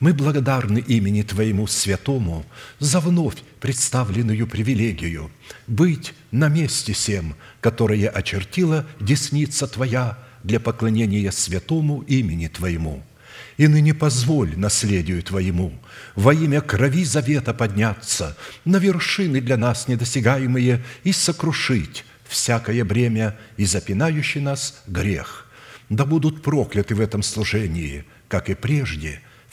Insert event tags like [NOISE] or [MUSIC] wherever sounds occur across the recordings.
мы благодарны имени Твоему Святому за вновь представленную привилегию быть на месте всем, которое очертила десница Твоя для поклонения святому имени Твоему. И ныне позволь наследию Твоему во имя крови завета подняться на вершины для нас недосягаемые и сокрушить всякое бремя и запинающий нас грех. Да будут прокляты в этом служении, как и прежде –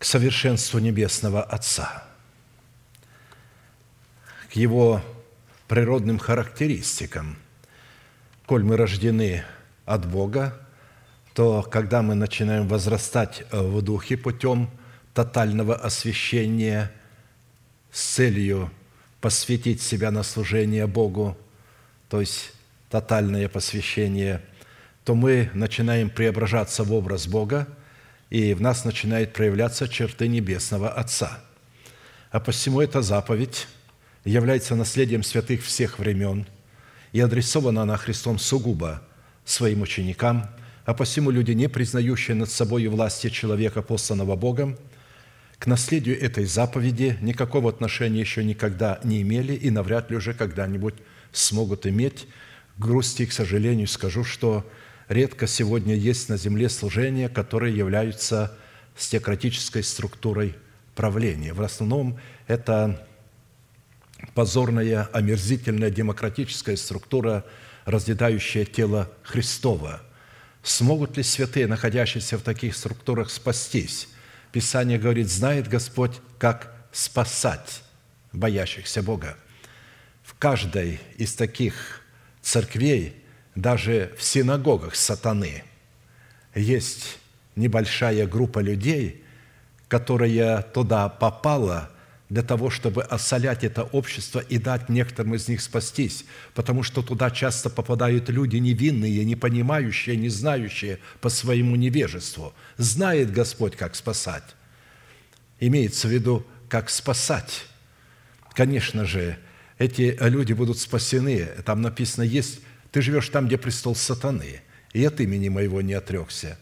к совершенству Небесного Отца, к Его природным характеристикам. Коль мы рождены от Бога, то когда мы начинаем возрастать в Духе путем тотального освящения с целью посвятить себя на служение Богу, то есть тотальное посвящение, то мы начинаем преображаться в образ Бога – и в нас начинают проявляться черты Небесного Отца. А посему эта заповедь является наследием святых всех времен и адресована она Христом сугубо своим ученикам, а посему люди, не признающие над собой власти человека, посланного Богом, к наследию этой заповеди никакого отношения еще никогда не имели и навряд ли уже когда-нибудь смогут иметь. К грусти и к сожалению скажу, что редко сегодня есть на земле служения, которые являются стеократической структурой правления. В основном это позорная, омерзительная демократическая структура, разъедающая тело Христова. Смогут ли святые, находящиеся в таких структурах, спастись? Писание говорит, знает Господь, как спасать боящихся Бога. В каждой из таких церквей даже в синагогах сатаны есть небольшая группа людей, которая туда попала для того, чтобы осолять это общество и дать некоторым из них спастись, потому что туда часто попадают люди невинные, не понимающие, не знающие по своему невежеству. Знает Господь, как спасать. Имеется в виду, как спасать. Конечно же, эти люди будут спасены. Там написано, есть ты живешь там, где престол сатаны, и от имени моего не отрекся.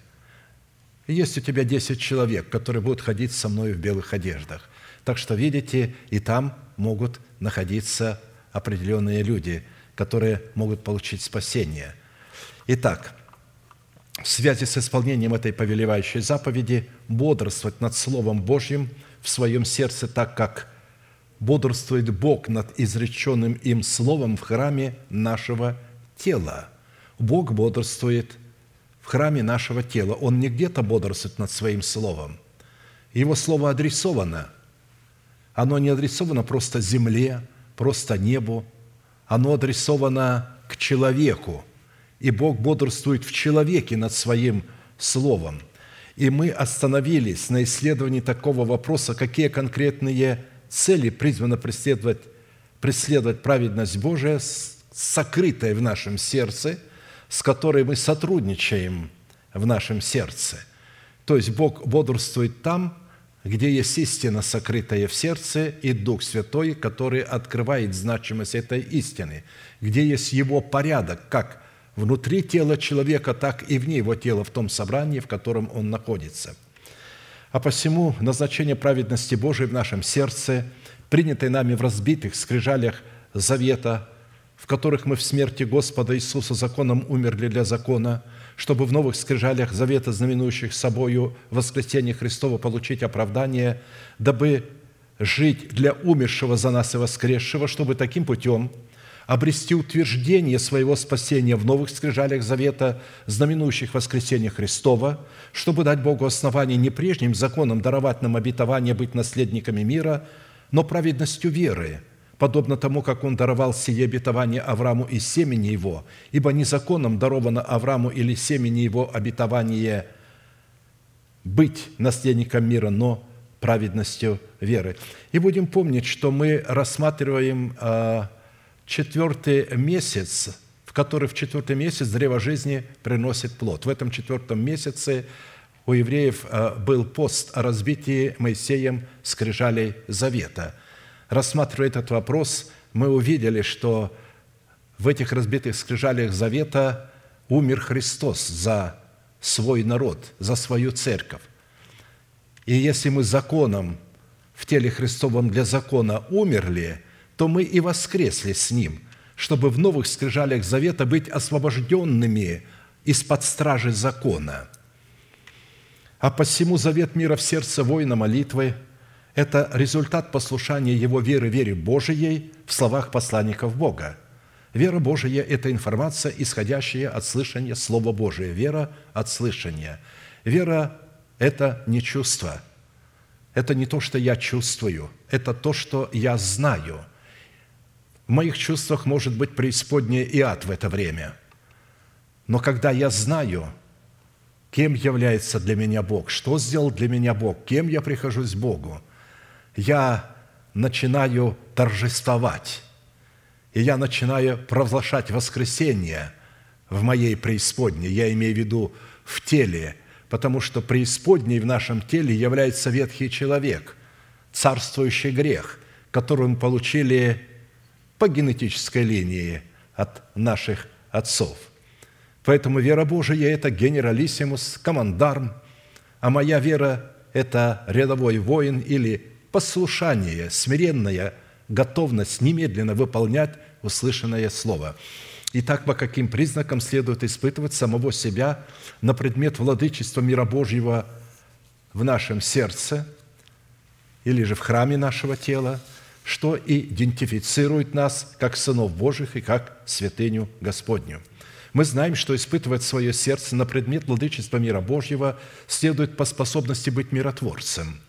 Есть у тебя десять человек, которые будут ходить со мной в белых одеждах. Так что, видите, и там могут находиться определенные люди, которые могут получить спасение. Итак, в связи с исполнением этой повелевающей заповеди бодрствовать над Словом Божьим в своем сердце, так как бодрствует Бог над изреченным им Словом в храме нашего тела. Бог бодрствует в храме нашего тела. Он не где-то бодрствует над Своим Словом. Его Слово адресовано. Оно не адресовано просто земле, просто небу. Оно адресовано к человеку. И Бог бодрствует в человеке над Своим Словом. И мы остановились на исследовании такого вопроса, какие конкретные цели призвано преследовать, преследовать праведность Божия, сокрытая в нашем сердце, с которой мы сотрудничаем в нашем сердце. То есть Бог бодрствует там, где есть истина, сокрытая в сердце, и Дух Святой, который открывает значимость этой истины, где есть Его порядок, как внутри тела человека, так и вне его тела, в том собрании, в котором он находится. А посему назначение праведности Божией в нашем сердце, принятой нами в разбитых скрижалях завета, в которых мы в смерти Господа Иисуса законом умерли для закона – чтобы в новых скрижалях завета, знаменующих собою воскресение Христова, получить оправдание, дабы жить для умершего за нас и воскресшего, чтобы таким путем обрести утверждение своего спасения в новых скрижалях завета, знаменующих воскресение Христова, чтобы дать Богу основание не прежним законом даровать нам обетование быть наследниками мира, но праведностью веры – подобно тому, как Он даровал сие обетование Аврааму и семени его, ибо не законом даровано Аврааму или семени его обетование быть наследником мира, но праведностью веры. И будем помнить, что мы рассматриваем а, четвертый месяц, в который в четвертый месяц древо жизни приносит плод. В этом четвертом месяце у евреев а, был пост о разбитии Моисеем скрижалей завета – рассматривая этот вопрос, мы увидели, что в этих разбитых скрижалях завета умер Христос за свой народ, за свою церковь. И если мы законом в теле Христовом для закона умерли, то мы и воскресли с Ним, чтобы в новых скрижалях завета быть освобожденными из-под стражи закона. А посему завет мира в сердце воина молитвы – это результат послушания его веры вере Божией в словах посланников Бога. Вера Божия – это информация, исходящая от слышания Слова Божия. Вера от слышания. Вера – это не чувство. Это не то, что я чувствую. Это то, что я знаю. В моих чувствах может быть преисподняя и ад в это время. Но когда я знаю, кем является для меня Бог, что сделал для меня Бог, кем я прихожусь Богу – я начинаю торжествовать, и я начинаю провозглашать воскресение в моей преисподней, я имею в виду в теле, потому что преисподней в нашем теле является ветхий человек, царствующий грех, который мы получили по генетической линии от наших отцов. Поэтому вера Божия – это генералиссимус, командарм, а моя вера – это рядовой воин или послушание, смиренная готовность немедленно выполнять услышанное слово. Итак, по каким признакам следует испытывать самого себя на предмет владычества мира Божьего в нашем сердце или же в храме нашего тела, что идентифицирует нас как сынов Божьих и как святыню Господню. Мы знаем, что испытывать свое сердце на предмет владычества мира Божьего следует по способности быть миротворцем –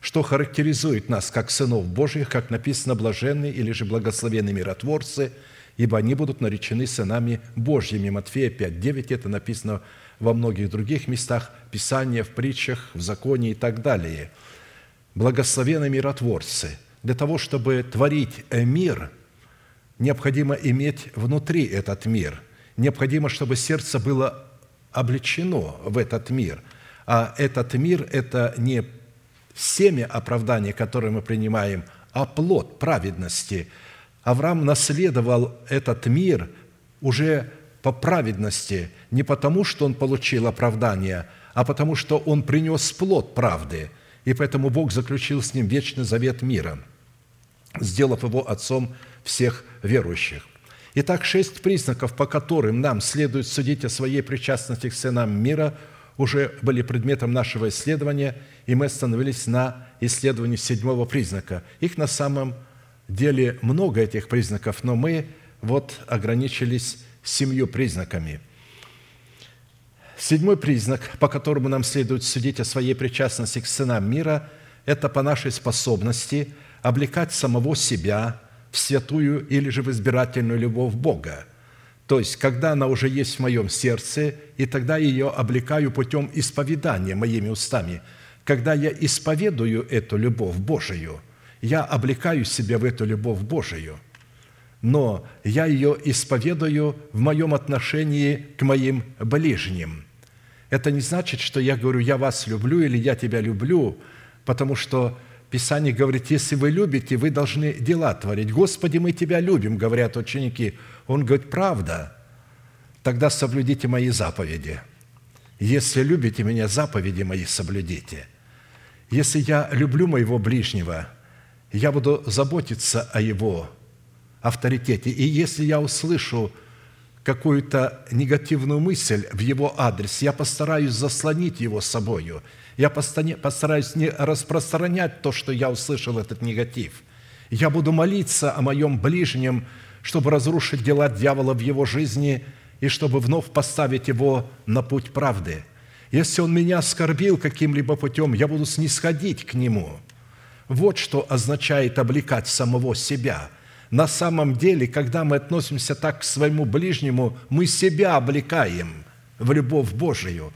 что характеризует нас как сынов Божьих, как написано «блаженные» или же «благословенные миротворцы», ибо они будут наречены сынами Божьими. Матфея 5, 9, это написано во многих других местах Писания, в притчах, в законе и так далее. Благословенные миротворцы. Для того, чтобы творить мир, необходимо иметь внутри этот мир. Необходимо, чтобы сердце было облечено в этот мир. А этот мир – это не семя оправдания, которое мы принимаем, а плод праведности. Авраам наследовал этот мир уже по праведности, не потому, что он получил оправдание, а потому, что он принес плод правды. И поэтому Бог заключил с ним вечный завет мира, сделав его отцом всех верующих. Итак, шесть признаков, по которым нам следует судить о своей причастности к сынам мира – уже были предметом нашего исследования, и мы остановились на исследовании седьмого признака. Их на самом деле много этих признаков, но мы вот ограничились семью признаками. Седьмой признак, по которому нам следует судить о своей причастности к сынам мира, это по нашей способности облекать самого себя в святую или же в избирательную любовь Бога – То есть, когда она уже есть в моем сердце, и тогда ее облекаю путем исповедания моими устами. Когда я исповедую эту любовь Божию, я облекаю себя в эту любовь Божию – но я ее исповедую в моем отношении к моим ближним. Это не значит, что я говорю, я вас люблю или я тебя люблю, потому что Писание говорит, если вы любите, вы должны дела творить. Господи, мы Тебя любим, говорят ученики. Он говорит, правда, тогда соблюдите мои заповеди. Если любите меня, заповеди мои соблюдите. Если я люблю моего ближнего, я буду заботиться о его авторитете. И если я услышу какую-то негативную мысль в его адрес, я постараюсь заслонить его собою. Я постараюсь не распространять то, что я услышал, этот негатив. Я буду молиться о моем ближнем, чтобы разрушить дела дьявола в его жизни и чтобы вновь поставить его на путь правды. Если он меня оскорбил каким-либо путем, я буду снисходить к нему. Вот что означает облекать самого себя – на самом деле, когда мы относимся так к своему ближнему, мы себя облекаем в любовь Божию.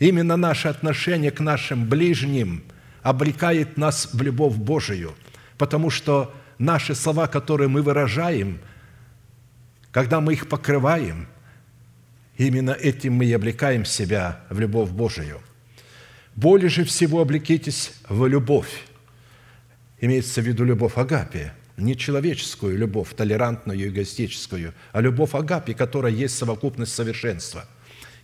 Именно наше отношение к нашим ближним облекает нас в любовь Божию, потому что наши слова, которые мы выражаем, когда мы их покрываем, именно этим мы и облекаем себя в любовь Божию. Более же всего облекитесь в любовь. Имеется в виду любовь Агапия – не человеческую любовь, толерантную и эгоистическую, а любовь Агапи, которая есть совокупность совершенства.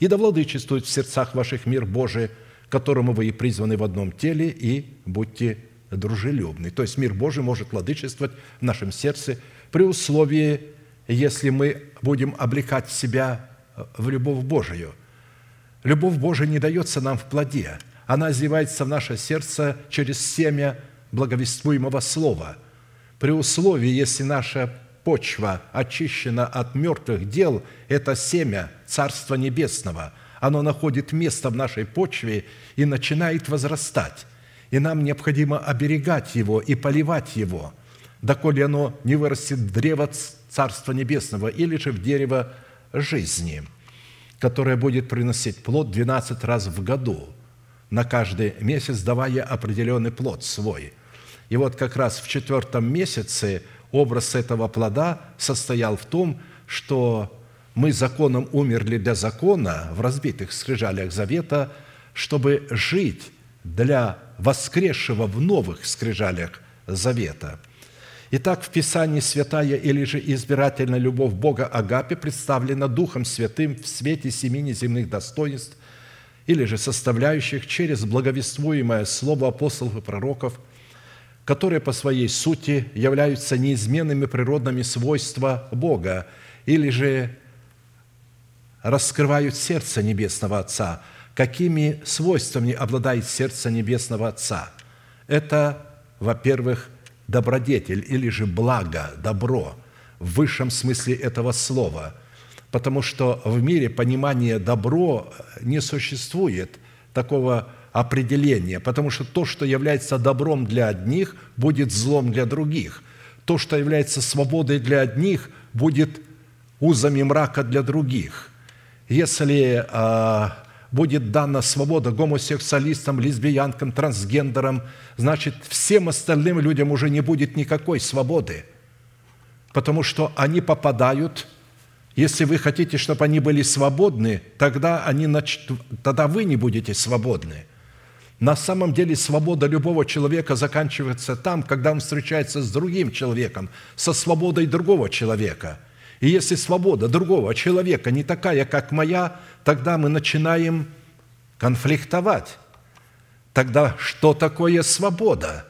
И да владычествует в сердцах ваших мир Божий, которому вы и призваны в одном теле, и будьте дружелюбны. То есть мир Божий может владычествовать в нашем сердце при условии, если мы будем облекать себя в любовь Божию. Любовь Божия не дается нам в плоде. Она изливается в наше сердце через семя благовествуемого слова – при условии, если наша почва очищена от мертвых дел, это семя Царства Небесного. Оно находит место в нашей почве и начинает возрастать. И нам необходимо оберегать его и поливать его, доколе оно не вырастет в древо Царства Небесного или же в дерево жизни, которое будет приносить плод 12 раз в году, на каждый месяц давая определенный плод свой – и вот как раз в четвертом месяце образ этого плода состоял в том, что мы законом умерли для закона в разбитых скрижалях завета, чтобы жить для воскресшего в новых скрижалях завета. Итак, в Писании святая или же избирательная любовь Бога Агапе представлена Духом Святым в свете семи неземных достоинств или же составляющих через благовествуемое слово апостолов и пророков – которые по своей сути являются неизменными природными свойства Бога или же раскрывают сердце Небесного Отца. Какими свойствами обладает сердце Небесного Отца? Это, во-первых, добродетель или же благо, добро в высшем смысле этого слова, потому что в мире понимание добро не существует такого определение, потому что то, что является добром для одних, будет злом для других. То, что является свободой для одних, будет узами мрака для других. Если э, будет дана свобода гомосексуалистам, лесбиянкам, трансгендерам, значит, всем остальным людям уже не будет никакой свободы, потому что они попадают если вы хотите, чтобы они были свободны, тогда, они нач... тогда вы не будете свободны – на самом деле свобода любого человека заканчивается там, когда он встречается с другим человеком, со свободой другого человека. И если свобода другого человека не такая, как моя, тогда мы начинаем конфликтовать. Тогда что такое свобода?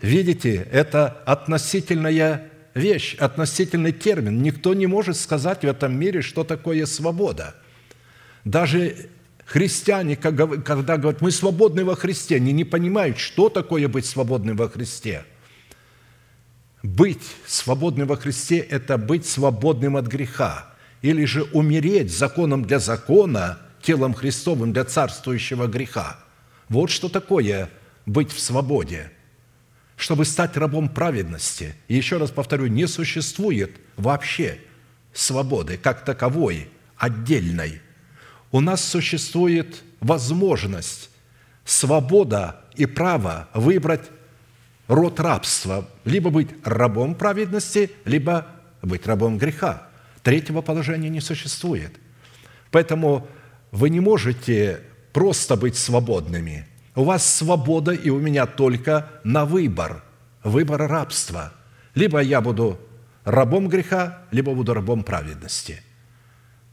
Видите, это относительная вещь, относительный термин. Никто не может сказать в этом мире, что такое свобода. Даже Христиане, когда говорят, мы свободны во Христе, они не понимают, что такое быть свободным во Христе. Быть свободным во Христе – это быть свободным от греха, или же умереть законом для закона, телом Христовым для царствующего греха. Вот что такое быть в свободе. Чтобы стать рабом праведности, и еще раз повторю, не существует вообще свободы, как таковой, отдельной. У нас существует возможность, свобода и право выбрать род рабства, либо быть рабом праведности, либо быть рабом греха. Третьего положения не существует. Поэтому вы не можете просто быть свободными. У вас свобода, и у меня только на выбор. Выбор рабства. Либо я буду рабом греха, либо буду рабом праведности.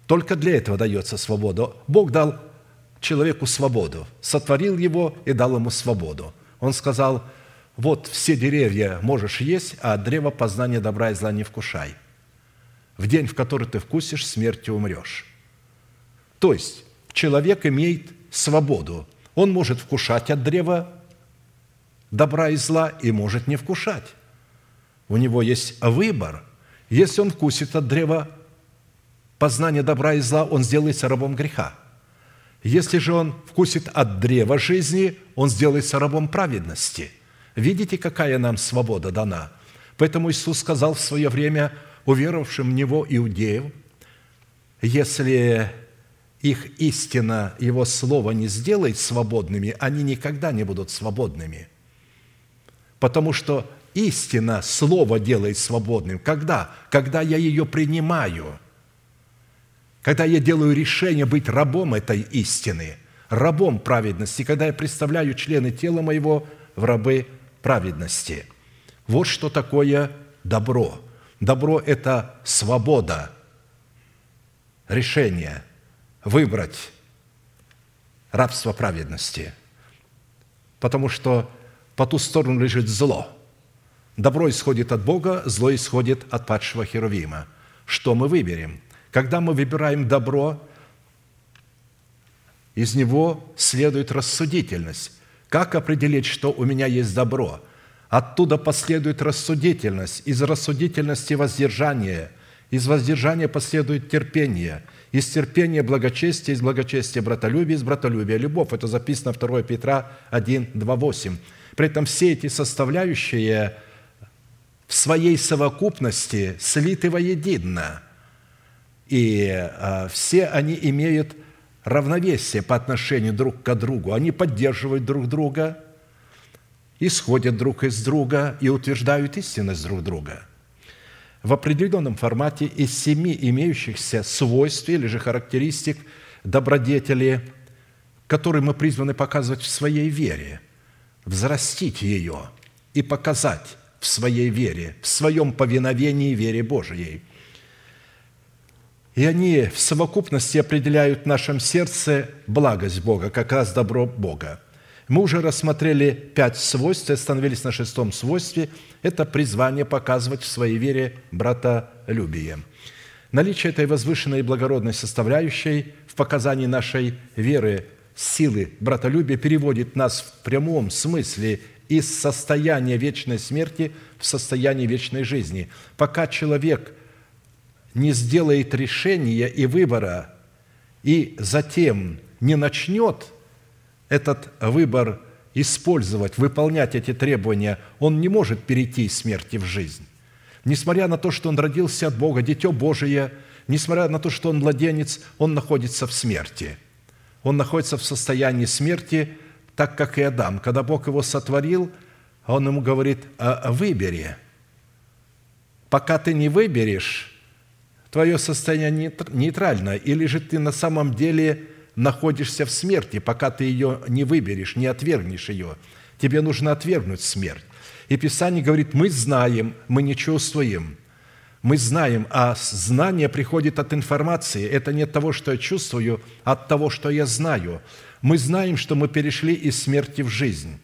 Только для этого дается свобода. Бог дал человеку свободу, сотворил его и дал ему свободу. Он сказал, вот все деревья можешь есть, а древо познания добра и зла не вкушай. В день, в который ты вкусишь, смертью умрешь. То есть человек имеет свободу. Он может вкушать от древа добра и зла и может не вкушать. У него есть выбор. Если он вкусит от древа познания добра и зла, он сделается рабом греха. Если же он вкусит от древа жизни, он сделается рабом праведности. Видите, какая нам свобода дана? Поэтому Иисус сказал в свое время уверовавшим в Него иудеев, если их истина, Его Слово не сделает свободными, они никогда не будут свободными. Потому что истина, Слово делает свободным. Когда? Когда я ее принимаю. Когда я делаю решение быть рабом этой истины, рабом праведности, когда я представляю члены тела моего в рабы праведности. Вот что такое добро. Добро – это свобода, решение – выбрать рабство праведности, потому что по ту сторону лежит зло. Добро исходит от Бога, зло исходит от падшего Херувима. Что мы выберем? Когда мы выбираем добро, из него следует рассудительность. Как определить, что у меня есть добро? Оттуда последует рассудительность, из рассудительности – воздержание, из воздержания последует терпение – из терпения благочестие, из благочестия братолюбие, из братолюбия любовь. Это записано 2 Петра 1, 2, 8. При этом все эти составляющие в своей совокупности слиты воедино. И а, все они имеют равновесие по отношению друг к другу. Они поддерживают друг друга, исходят друг из друга и утверждают истинность друг друга – в определенном формате из семи имеющихся свойств или же характеристик добродетели, которые мы призваны показывать в своей вере, взрастить ее и показать в своей вере, в своем повиновении вере Божией. И они в совокупности определяют в нашем сердце благость Бога, как раз добро Бога – мы уже рассмотрели пять свойств и остановились на шестом свойстве. Это призвание показывать в своей вере братолюбие. Наличие этой возвышенной и благородной составляющей в показании нашей веры силы братолюбия переводит нас в прямом смысле из состояния вечной смерти в состояние вечной жизни. Пока человек не сделает решения и выбора, и затем не начнет – этот выбор использовать, выполнять эти требования, он не может перейти из смерти в жизнь. Несмотря на то, что он родился от Бога, дитё Божие, несмотря на то, что он младенец, он находится в смерти. Он находится в состоянии смерти, так как и Адам. Когда Бог его сотворил, он ему говорит, «А, выбери. Пока ты не выберешь, твое состояние нейтрально, или же ты на самом деле находишься в смерти, пока ты ее не выберешь, не отвергнешь ее. Тебе нужно отвергнуть смерть. И Писание говорит, мы знаем, мы не чувствуем. Мы знаем, а знание приходит от информации. Это не от того, что я чувствую, а от того, что я знаю. Мы знаем, что мы перешли из смерти в жизнь,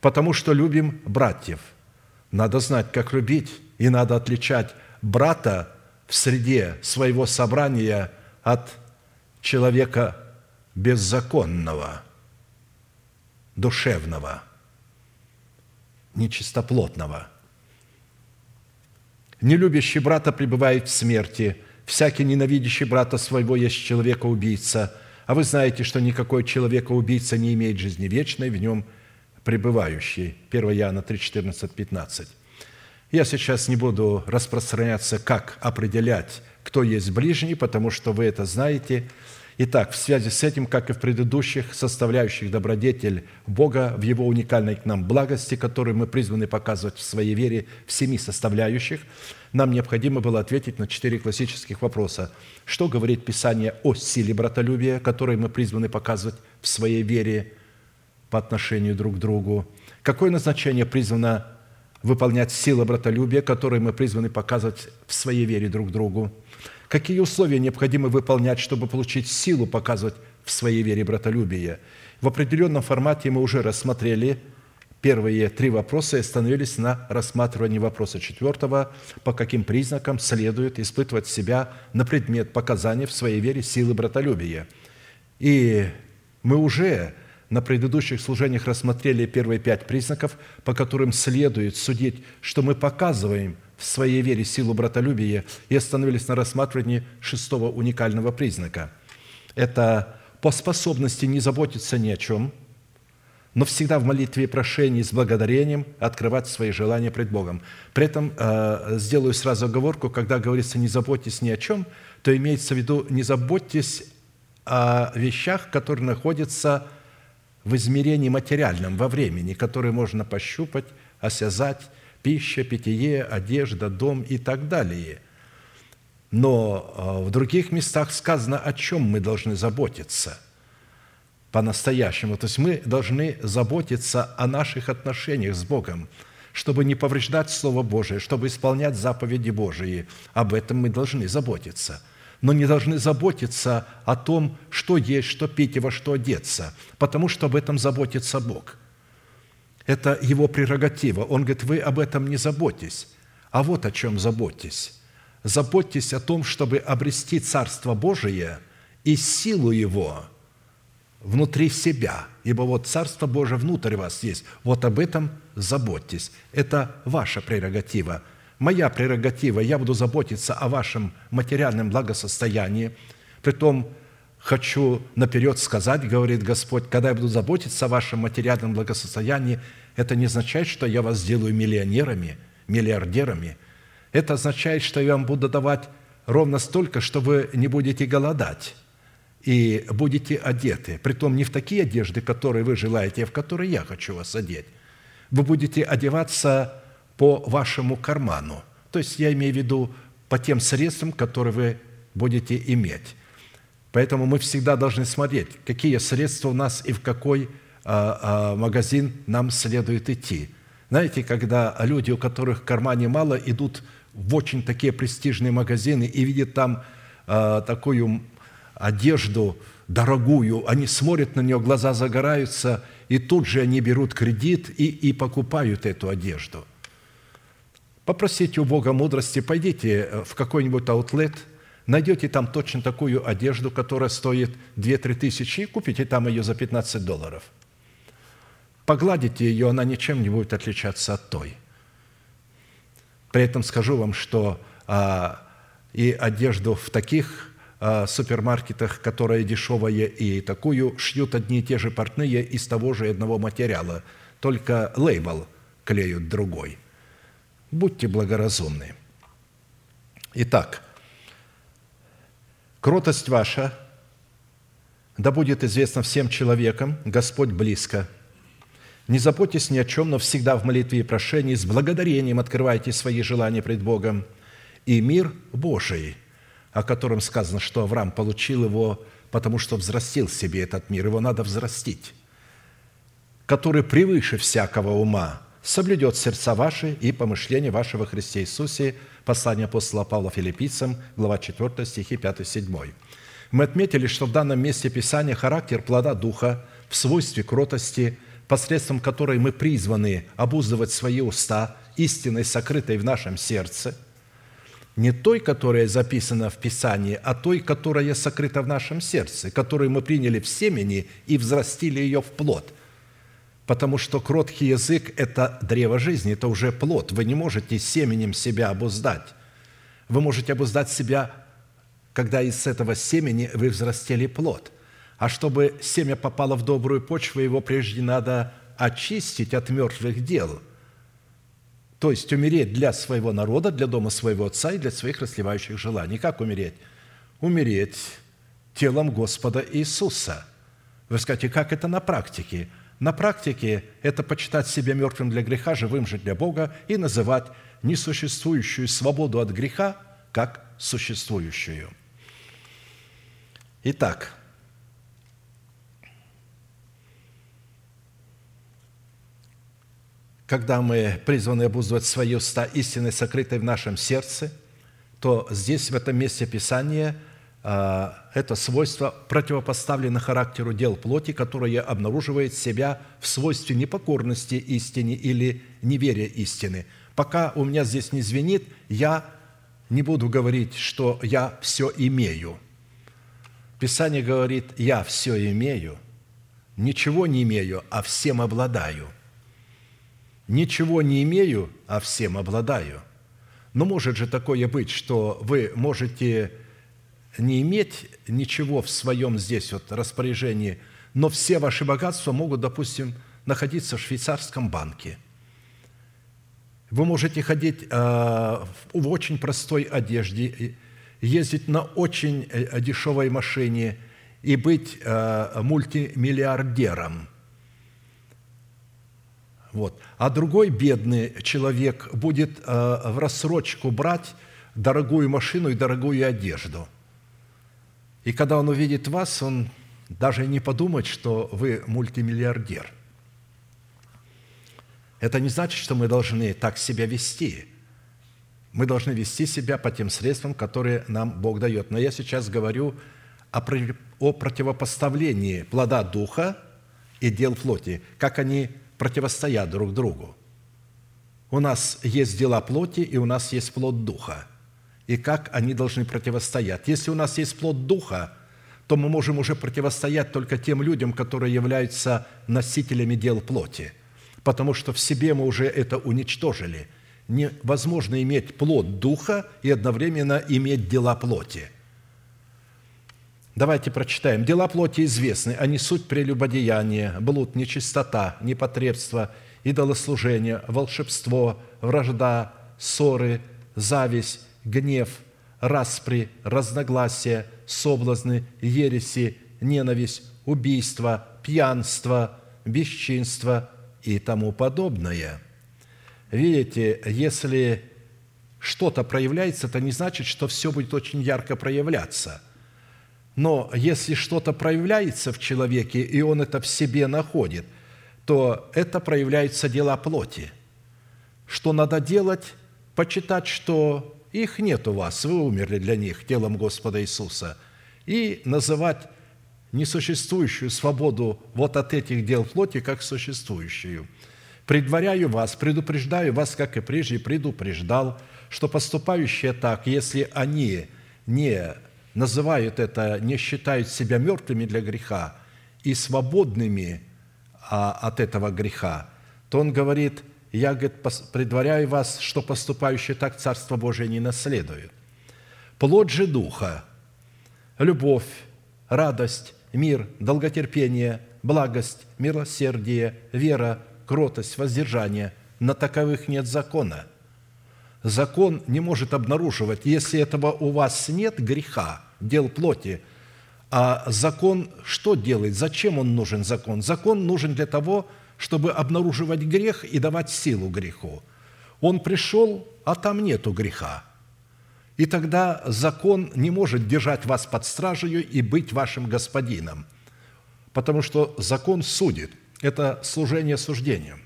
потому что любим братьев. Надо знать, как любить, и надо отличать брата в среде своего собрания от человека беззаконного, душевного, нечистоплотного. Нелюбящий брата пребывает в смерти, всякий ненавидящий брата своего есть человека-убийца, а вы знаете, что никакой человека-убийца не имеет жизни вечной в нем пребывающий. 1 Иоанна 3, 14, 15. Я сейчас не буду распространяться, как определять кто есть ближний, потому что вы это знаете. Итак, в связи с этим, как и в предыдущих составляющих добродетель Бога в Его уникальной к нам благости, которую мы призваны показывать в своей вере в семи составляющих, нам необходимо было ответить на четыре классических вопроса. Что говорит Писание о силе братолюбия, которой мы призваны показывать в своей вере по отношению друг к другу? Какое назначение призвано выполнять сила братолюбия, которые мы призваны показывать в своей вере друг другу? Какие условия необходимо выполнять, чтобы получить силу показывать в своей вере братолюбие? В определенном формате мы уже рассмотрели первые три вопроса и остановились на рассматривании вопроса четвертого, по каким признакам следует испытывать себя на предмет показания в своей вере силы братолюбия. И мы уже на предыдущих служениях рассмотрели первые пять признаков, по которым следует судить, что мы показываем – в своей вере силу братолюбия и остановились на рассматривании шестого уникального признака. Это по способности не заботиться ни о чем, но всегда в молитве и прошении с благодарением открывать свои желания пред Богом. При этом э, сделаю сразу оговорку, когда говорится «не заботьтесь ни о чем», то имеется в виду «не заботьтесь о вещах, которые находятся в измерении материальном, во времени, которые можно пощупать, осязать, пища, питье, одежда, дом и так далее. Но а, в других местах сказано, о чем мы должны заботиться по-настоящему. То есть мы должны заботиться о наших отношениях с Богом, чтобы не повреждать Слово Божие, чтобы исполнять заповеди Божии. Об этом мы должны заботиться – но не должны заботиться о том, что есть, что пить и во что одеться, потому что об этом заботится Бог – это его прерогатива. Он говорит, вы об этом не заботьтесь. А вот о чем заботьтесь. Заботьтесь о том, чтобы обрести Царство Божие и силу Его внутри себя. Ибо вот Царство Божие внутрь вас есть. Вот об этом заботьтесь. Это ваша прерогатива. Моя прерогатива, я буду заботиться о вашем материальном благосостоянии, при том, хочу наперед сказать, говорит Господь, когда я буду заботиться о вашем материальном благосостоянии, это не означает, что я вас сделаю миллионерами, миллиардерами. Это означает, что я вам буду давать ровно столько, что вы не будете голодать и будете одеты. Притом не в такие одежды, которые вы желаете, а в которые я хочу вас одеть. Вы будете одеваться по вашему карману. То есть я имею в виду по тем средствам, которые вы будете иметь. Поэтому мы всегда должны смотреть, какие средства у нас и в какой а, а, магазин нам следует идти. Знаете, когда люди, у которых в кармане мало, идут в очень такие престижные магазины и видят там а, такую одежду дорогую, они смотрят на нее, глаза загораются, и тут же они берут кредит и, и покупают эту одежду. Попросите у Бога мудрости, пойдите в какой-нибудь аутлет – найдете там точно такую одежду, которая стоит 2-3 тысячи, и купите там ее за 15 долларов. Погладите ее, она ничем не будет отличаться от той. При этом скажу вам, что а, и одежду в таких а, супермаркетах, которая дешевая, и такую шьют одни и те же портные из того же одного материала, только лейбл клеют другой. Будьте благоразумны. Итак, Кротость ваша да будет известна всем человекам, Господь близко. Не заботьтесь ни о чем, но всегда в молитве и прошении с благодарением открывайте свои желания пред Богом. И мир Божий, о котором сказано, что Авраам получил его, потому что взрастил себе этот мир, его надо взрастить, который превыше всякого ума, соблюдет сердца ваши и помышления вашего Христе Иисусе – Послание апостола Павла филиппийцам, глава 4, стихи 5-7. Мы отметили, что в данном месте Писания характер плода Духа в свойстве кротости, посредством которой мы призваны обуздывать свои уста, истиной, сокрытой в нашем сердце, не той, которая записана в Писании, а той, которая сокрыта в нашем сердце, которую мы приняли в семени и взрастили ее в плод – Потому что кроткий язык – это древо жизни, это уже плод. Вы не можете семенем себя обуздать. Вы можете обуздать себя, когда из этого семени вы взрастили плод. А чтобы семя попало в добрую почву, его прежде надо очистить от мертвых дел, То есть умереть для своего народа, для дома своего отца и для своих расливающих желаний. Как умереть? Умереть телом Господа Иисуса. Вы скажете, как это на практике? На практике это почитать себя мертвым для греха, живым же для Бога и называть несуществующую свободу от греха как существующую. Итак, когда мы призваны обуздывать свои уста истиной, сокрытой в нашем сердце, то здесь, в этом месте Писания, это свойство противопоставлено характеру дел плоти, которое обнаруживает себя в свойстве непокорности истине или неверия истины. Пока у меня здесь не звенит, я не буду говорить, что я все имею. Писание говорит, я все имею, ничего не имею, а всем обладаю – ничего не имею, а всем обладаю. Но может же такое быть, что вы можете не иметь ничего в своем здесь вот распоряжении, но все ваши богатства могут, допустим, находиться в швейцарском банке. Вы можете ходить э, в очень простой одежде, ездить на очень э, дешевой машине и быть э, мультимиллиардером – вот. А другой бедный человек будет э, в рассрочку брать дорогую машину и дорогую одежду. И когда он увидит вас, он даже не подумает, что вы мультимиллиардер. Это не значит, что мы должны так себя вести. Мы должны вести себя по тем средствам, которые нам Бог дает. Но я сейчас говорю о, о противопоставлении плода Духа и дел плоти, как они противостоят друг другу. У нас есть дела плоти, и у нас есть плод Духа. И как они должны противостоять? Если у нас есть плод Духа, то мы можем уже противостоять только тем людям, которые являются носителями дел плоти, потому что в себе мы уже это уничтожили. Невозможно иметь плод Духа и одновременно иметь дела плоти – Давайте прочитаем. «Дела плоти известны, они суть прелюбодеяния, блуд, нечистота, непотребство, идолослужение, волшебство, вражда, ссоры, зависть, гнев, распри, разногласия, соблазны, ереси, ненависть, убийство, пьянство, бесчинство и тому подобное». Видите, если что-то проявляется, это не значит, что все будет очень ярко проявляться – но если что-то проявляется в человеке, и он это в себе находит, то это проявляются дела плоти. Что надо делать? Почитать, что их нет у вас, вы умерли для них телом Господа Иисуса, и называть несуществующую свободу вот от этих дел плоти как существующую. Предваряю вас, предупреждаю вас, как и прежде предупреждал, что поступающие так, если они не называют это, не считают себя мертвыми для греха и свободными а, от этого греха, то он говорит, я говорит, предваряю вас, что поступающие так Царство Божие не наследуют. Плод же Духа – любовь, радость, мир, долготерпение, благость, милосердие, вера, кротость, воздержание. На таковых нет закона. Закон не может обнаруживать, если этого у вас нет греха – дел плоти. А закон что делает? Зачем он нужен, закон? Закон нужен для того, чтобы обнаруживать грех и давать силу греху. Он пришел, а там нету греха. И тогда закон не может держать вас под стражей и быть вашим господином, потому что закон судит. Это служение суждением.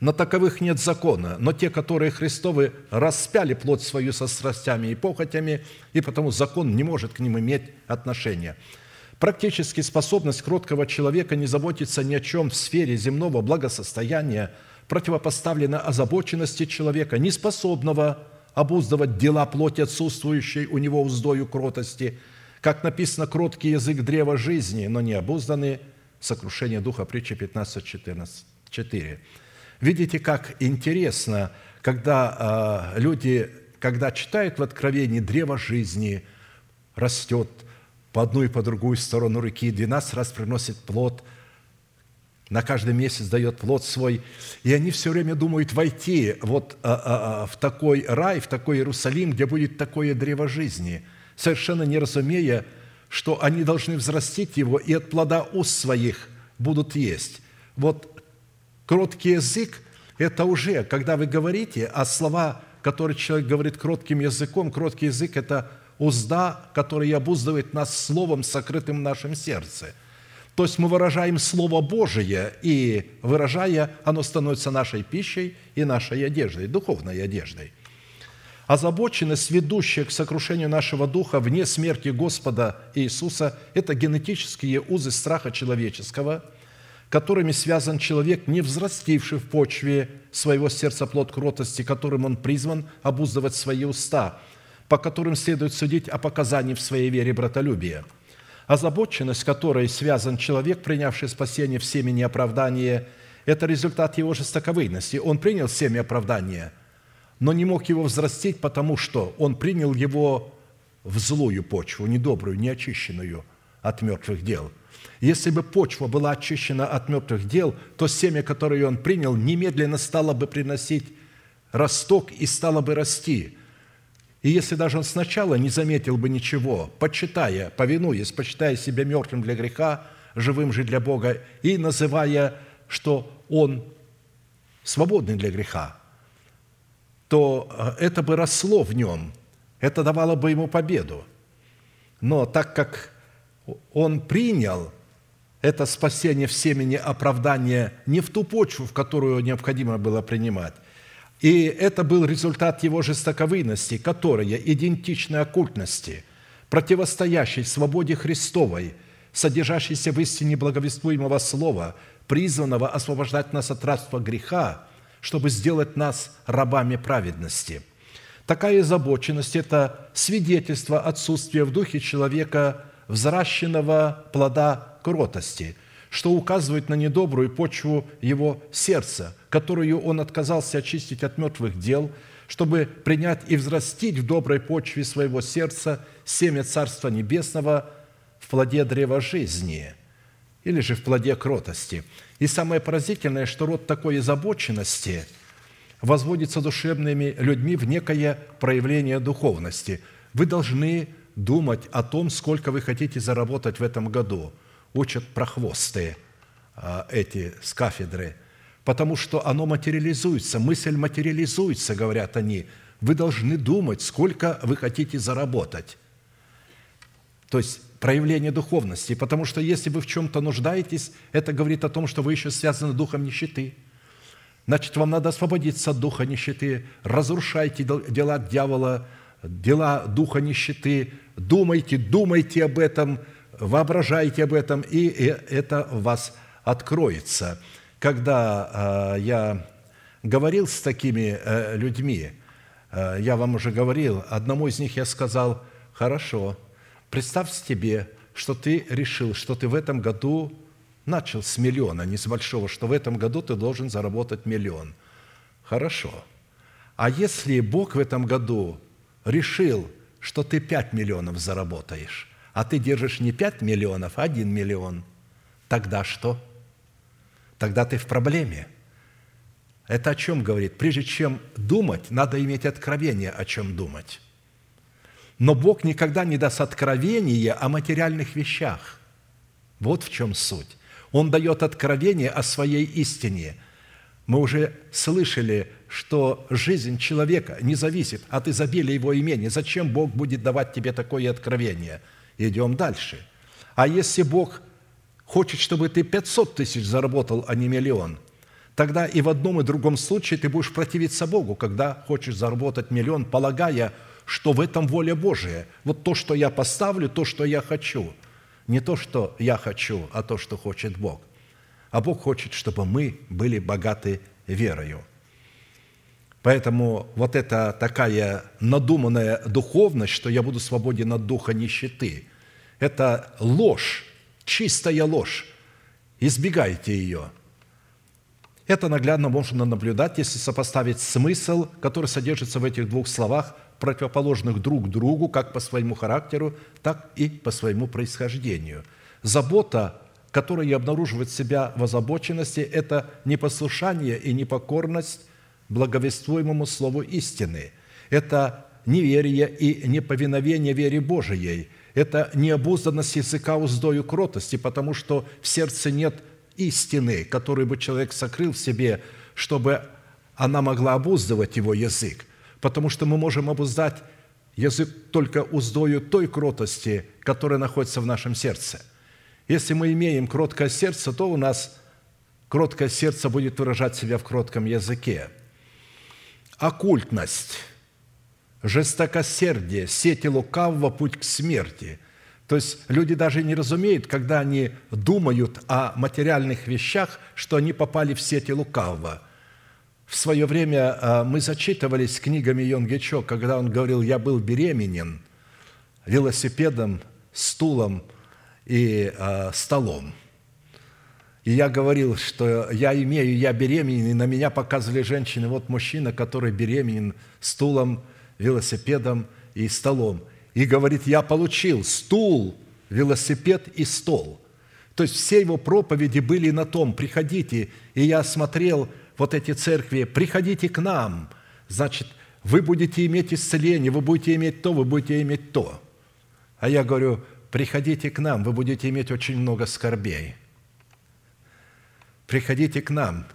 На таковых нет закона, но те, которые Христовы, распяли плоть свою со страстями и похотями, и потому закон не может к ним иметь отношения. Практически способность кроткого человека не заботиться ни о чем в сфере земного благосостояния противопоставлена озабоченности человека, неспособного обуздывать дела плоти, отсутствующей у него уздою кротости. Как написано, кроткий язык древа жизни, но не обузданный сокрушение духа, притча 15, 14, 4. Видите, как интересно, когда э, люди, когда читают в Откровении древо жизни, растет по одну и по другую сторону реки, 12 раз приносит плод, на каждый месяц дает плод свой, и они все время думают войти вот а, а, а, в такой рай, в такой Иерусалим, где будет такое древо жизни, совершенно не разумея, что они должны взрастить его и от плода уст своих будут есть. Вот кроткий язык – это уже, когда вы говорите, а слова, которые человек говорит кротким языком, кроткий язык – это узда, которая обуздывает нас словом, сокрытым в нашем сердце – то есть мы выражаем Слово Божие, и выражая, оно становится нашей пищей и нашей одеждой, духовной одеждой. Озабоченность, ведущая к сокрушению нашего духа вне смерти Господа Иисуса – это генетические узы страха человеческого, которыми связан человек, не взрастивший в почве своего сердца плод кротости, которым он призван обуздывать свои уста, по которым следует судить о показании в своей вере братолюбия – Озабоченность, которой связан человек, принявший спасение в семени оправдания, это результат его жестоковыйности. Он принял семя оправдания, но не мог его взрастить, потому что он принял его в злую почву, недобрую, неочищенную от мертвых дел. Если бы почва была очищена от мертвых дел, то семя, которое он принял, немедленно стало бы приносить росток и стало бы расти – и если даже он сначала не заметил бы ничего, почитая, повинуясь, почитая себя мертвым для греха, живым же для Бога, и называя, что он свободный для греха, то э, это бы росло в нем, это давало бы ему победу. Но так как он принял это спасение в семени оправдания не в ту почву, в которую необходимо было принимать, и это был результат его жестоковыйности, которая идентична оккультности, противостоящей свободе Христовой, содержащейся в истине благовествуемого слова, призванного освобождать нас от рабства греха, чтобы сделать нас рабами праведности. Такая озабоченность – это свидетельство отсутствия в духе человека взращенного плода кротости, что указывает на недобрую почву его сердца – которую он отказался очистить от мертвых дел, чтобы принять и взрастить в доброй почве своего сердца семя Царства Небесного в плоде древа жизни или же в плоде кротости. И самое поразительное, что род такой озабоченности возводится душевными людьми в некое проявление духовности. Вы должны думать о том, сколько вы хотите заработать в этом году. Учат прохвосты а, эти с кафедры – потому что оно материализуется, мысль материализуется, говорят они. Вы должны думать, сколько вы хотите заработать. То есть проявление духовности, потому что если вы в чем-то нуждаетесь, это говорит о том, что вы еще связаны духом нищеты. Значит, вам надо освободиться от духа нищеты, разрушайте дела дьявола, дела духа нищеты, думайте, думайте об этом, воображайте об этом, и это у вас откроется – когда э, я говорил с такими э, людьми, э, я вам уже говорил, одному из них я сказал, хорошо, представь себе, что ты решил, что ты в этом году начал с миллиона, не с большого, что в этом году ты должен заработать миллион. Хорошо. А если Бог в этом году решил, что ты 5 миллионов заработаешь, а ты держишь не 5 миллионов, а 1 миллион, тогда что? – тогда ты в проблеме. Это о чем говорит? Прежде чем думать, надо иметь откровение, о чем думать. Но Бог никогда не даст откровения о материальных вещах. Вот в чем суть. Он дает откровение о своей истине. Мы уже слышали, что жизнь человека не зависит от изобилия его имени. Зачем Бог будет давать тебе такое откровение? Идем дальше. А если Бог хочет, чтобы ты 500 тысяч заработал, а не миллион, тогда и в одном и другом случае ты будешь противиться Богу, когда хочешь заработать миллион, полагая, что в этом воля Божия. Вот то, что я поставлю, то, что я хочу. Не то, что я хочу, а то, что хочет Бог. А Бог хочет, чтобы мы были богаты верою. Поэтому вот эта такая надуманная духовность, что я буду свободен от духа нищеты, это ложь, чистая ложь. Избегайте ее. Это наглядно можно наблюдать, если сопоставить смысл, который содержится в этих двух словах, противоположных друг другу, как по своему характеру, так и по своему происхождению. Забота которые обнаруживают себя в озабоченности, это непослушание и непокорность благовествуемому слову истины. Это неверие и неповиновение вере Божией. Это необузданность языка уздою кротости, потому что в сердце нет истины, которую бы человек сокрыл в себе, чтобы она могла обуздывать его язык. Потому что мы можем обуздать язык только уздою той кротости, которая находится в нашем сердце. Если мы имеем кроткое сердце, то у нас кроткое сердце будет выражать себя в кротком языке. Оккультность, жестокосердие, сети лукавого, путь к смерти. То есть люди даже не разумеют, когда они думают о материальных вещах, что они попали в сети лукавого – в свое время а, мы зачитывались книгами Йонге Чо, когда он говорил, я был беременен велосипедом, стулом и э, столом. И я говорил, что я имею, я беременен, и на меня показывали женщины, вот мужчина, который беременен стулом, велосипедом и столом. И говорит, я получил стул, велосипед и стол. То есть все его проповеди были на том, приходите. И я смотрел – вот эти церкви, приходите к нам, значит, вы будете иметь исцеление, вы будете иметь то, вы будете иметь то. А я говорю, приходите к нам, вы будете иметь очень много скорбей. Приходите к нам,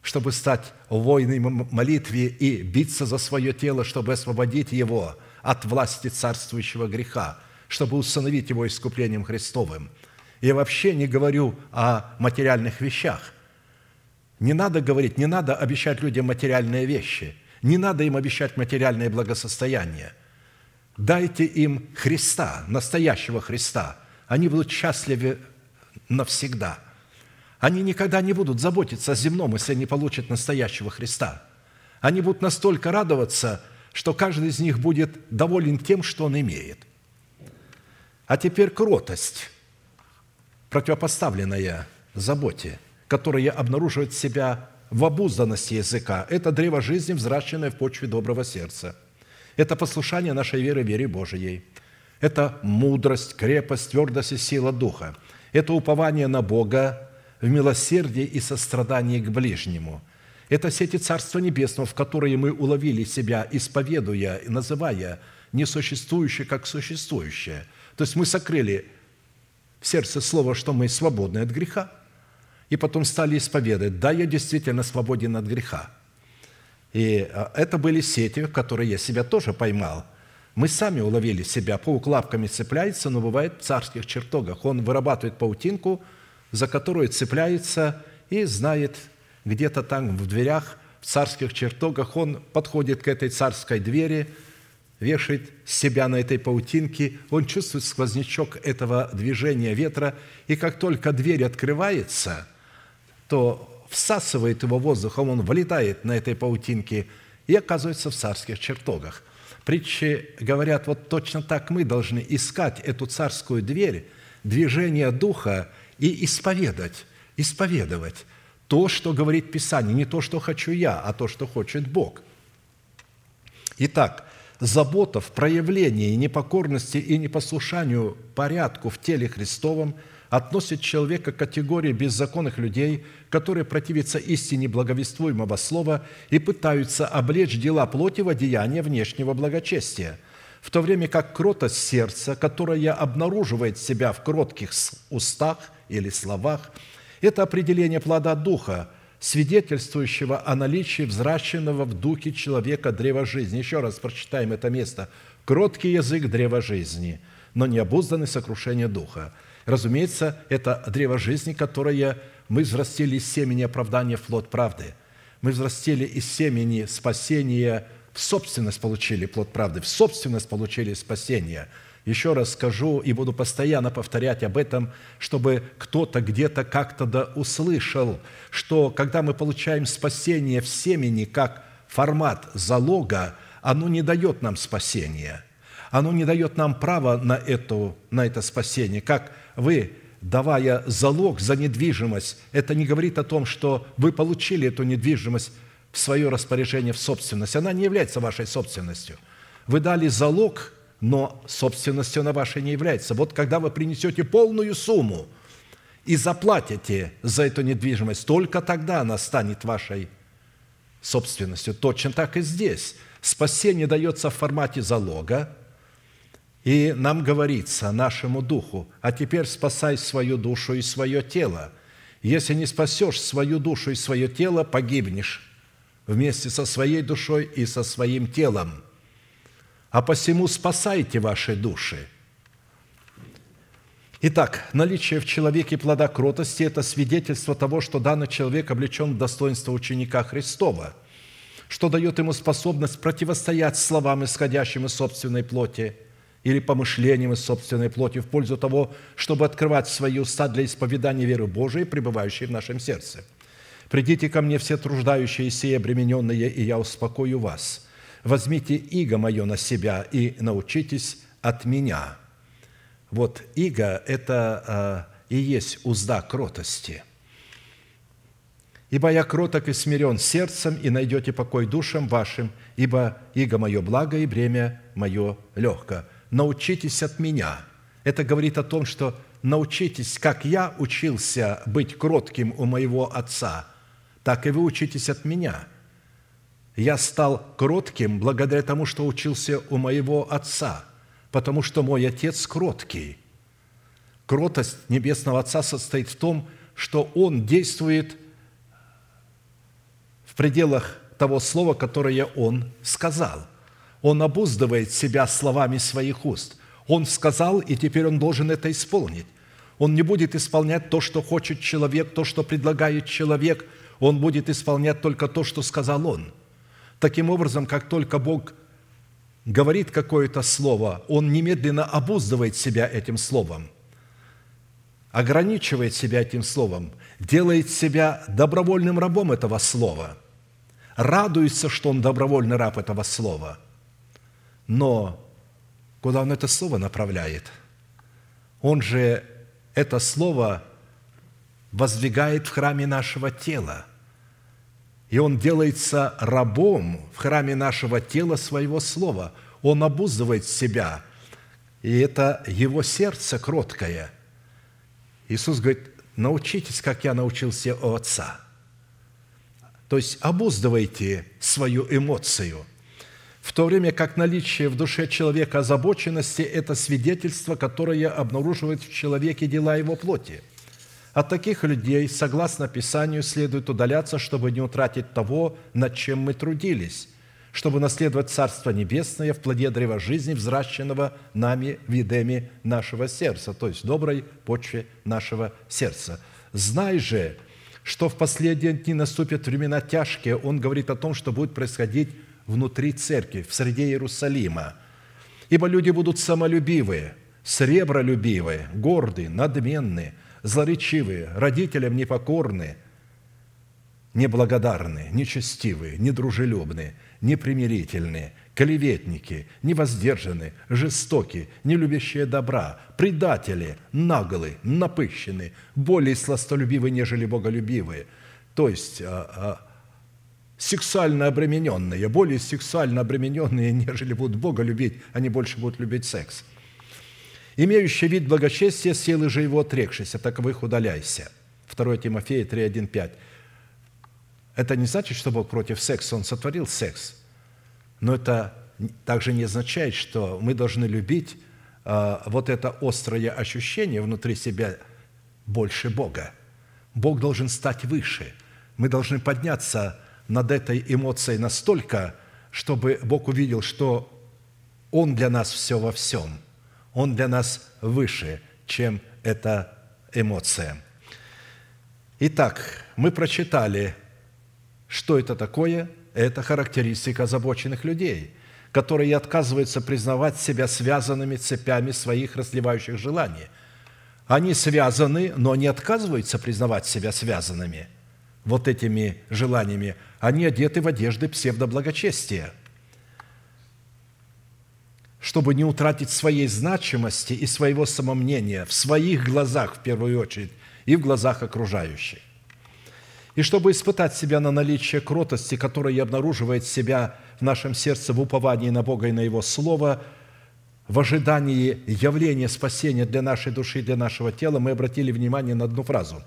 чтобы стать воиной молитве и биться за свое тело, чтобы освободить его от власти царствующего греха, чтобы установить его искуплением Христовым. Я вообще не говорю о материальных вещах – не надо говорить, не надо обещать людям материальные вещи, не надо им обещать материальное благосостояние. Дайте им Христа, настоящего Христа. Они будут счастливы навсегда. Они никогда не будут заботиться о земном, если они получат настоящего Христа. Они будут настолько радоваться, что каждый из них будет доволен тем, что он имеет. А теперь кротость, противопоставленная заботе – которое обнаруживает себя в обузданности языка. Это древо жизни, взращенное в почве доброго сердца. Это послушание нашей веры, вере Божией. Это мудрость, крепость, твердость и сила Духа. Это упование на Бога в милосердии и сострадании к ближнему. Это сети Царства Небесного, в которые мы уловили себя, исповедуя и называя несуществующее как существующее. То есть мы сокрыли в сердце слово, что мы свободны от греха – и потом стали исповедовать, да, я действительно свободен от греха. И а, это были сети, в которые я себя тоже поймал. Мы сами уловили себя, паук лапками цепляется, но бывает в царских чертогах. Он вырабатывает паутинку, за которую цепляется и знает где-то там в дверях, в царских чертогах, он подходит к этой царской двери, вешает себя на этой паутинке, он чувствует сквознячок этого движения ветра, и как только дверь открывается – то всасывает его воздухом, он вылетает на этой паутинке и оказывается в царских чертогах. Притчи говорят, вот точно так мы должны искать эту царскую дверь, движение Духа и исповедать, исповедовать то, что говорит Писание, не то, что хочу я, а то, что хочет Бог. Итак, забота в проявлении непокорности и непослушанию порядку в теле Христовом – относит человека к категории беззаконных людей, которые противятся истине благовествуемого слова и пытаются облечь дела плоти в одеяние внешнего благочестия, в то время как кротость сердца, которая обнаруживает себя в кротких устах или словах, это определение плода Духа, свидетельствующего о наличии взращенного в духе человека древа жизни. Еще раз прочитаем это место. «Кроткий язык древа жизни, но не обузданный сокрушение духа». Разумеется, это древо жизни, которое мы взрастили из семени оправдания в плод правды. Мы взрастили из семени спасения, в собственность получили плод правды, в собственность получили спасение. Еще раз скажу и буду постоянно повторять об этом, чтобы кто-то где-то как-то да услышал, что когда мы получаем спасение в семени как формат залога, оно не дает нам спасения. Оно не дает нам права на, это на это спасение, как вы, давая залог за недвижимость, это не говорит о том, что вы получили эту недвижимость в свое распоряжение, в собственность. Она не является вашей собственностью. Вы дали залог, но собственностью она вашей не является. Вот когда вы принесете полную сумму и заплатите за эту недвижимость, только тогда она станет вашей собственностью. Точно так и здесь. Спасение дается в формате залога, и нам говорится, нашему духу, а теперь спасай свою душу и свое тело. Если не спасешь свою душу и свое тело, погибнешь вместе со своей душой и со своим телом. А посему спасайте ваши души. Итак, наличие в человеке плода кротости – это свидетельство того, что данный человек облечен в достоинство ученика Христова, что дает ему способность противостоять словам, исходящим из собственной плоти – или помышлениям из собственной плоти в пользу того, чтобы открывать свои уста для исповедания веры Божией, пребывающей в нашем сердце. «Придите ко мне все труждающиеся и обремененные, и я успокою вас. Возьмите иго мое на себя и научитесь от меня». Вот иго – это а, и есть узда кротости. «Ибо я кроток и смирен сердцем, и найдете покой душам вашим, ибо иго мое благо и бремя мое легко» научитесь от меня. Это говорит о том, что научитесь, как я учился быть кротким у моего отца, так и вы учитесь от меня. Я стал кротким благодаря тому, что учился у моего отца, потому что мой отец кроткий. Кротость Небесного Отца состоит в том, что Он действует в пределах того слова, которое Он сказал – он обуздывает себя словами своих уст. Он сказал, и теперь он должен это исполнить. Он не будет исполнять то, что хочет человек, то, что предлагает человек. Он будет исполнять только то, что сказал он. Таким образом, как только Бог говорит какое-то слово, он немедленно обуздывает себя этим словом, ограничивает себя этим словом, делает себя добровольным рабом этого слова, радуется, что он добровольный раб этого слова – но куда он это слово направляет? Он же это слово воздвигает в храме нашего тела. И он делается рабом в храме нашего тела своего слова. Он обуздывает себя. И это его сердце кроткое. Иисус говорит, научитесь, как я научился у Отца. То есть обуздывайте свою эмоцию – в то время как наличие в душе человека озабоченности – это свидетельство, которое обнаруживает в человеке дела его плоти. От таких людей, согласно Писанию, следует удаляться, чтобы не утратить того, над чем мы трудились, чтобы наследовать Царство Небесное в плоде древа жизни, взращенного нами в едеме нашего сердца, то есть доброй почве нашего сердца. Знай же, что в последние дни наступят времена тяжкие. Он говорит о том, что будет происходить внутри церкви, в среде Иерусалима. Ибо люди будут самолюбивые, сребролюбивые, гордые, надменные, злоречивые, родителям непокорные, неблагодарные, нечестивые, недружелюбные, непримирительные, клеветники, невоздержанные, жестокие, нелюбящие добра, предатели, наглые, напыщенные, более сластолюбивые, нежели боголюбивые. То есть а, а, сексуально обремененные, более сексуально обремененные, [LAUGHS] нежели будут Бога любить, они больше будут любить секс. Имеющий вид благочестия, силы же его отрекшись, от таковых удаляйся. 2 Тимофея 3, 1, 5. Это не значит, что Бог против секса, Он сотворил секс. Но это также не означает, что мы должны любить а, вот это острое ощущение внутри себя больше Бога. Бог должен стать выше. Мы должны подняться над этой эмоцией настолько, чтобы Бог увидел, что Он для нас все во всем. Он для нас выше, чем эта эмоция. Итак, мы прочитали, что это такое. Это характеристика озабоченных людей, которые отказываются признавать себя связанными цепями своих разливающих желаний. Они связаны, но не отказываются признавать себя связанными вот этими желаниями, они одеты в одежды псевдоблагочестия, чтобы не утратить своей значимости и своего самомнения в своих глазах, в первую очередь, и в глазах окружающих. И чтобы испытать себя на наличие кротости, которая обнаруживает себя в нашем сердце в уповании на Бога и на Его Слово, в ожидании явления спасения для нашей души и для нашего тела, мы обратили внимание на одну фразу,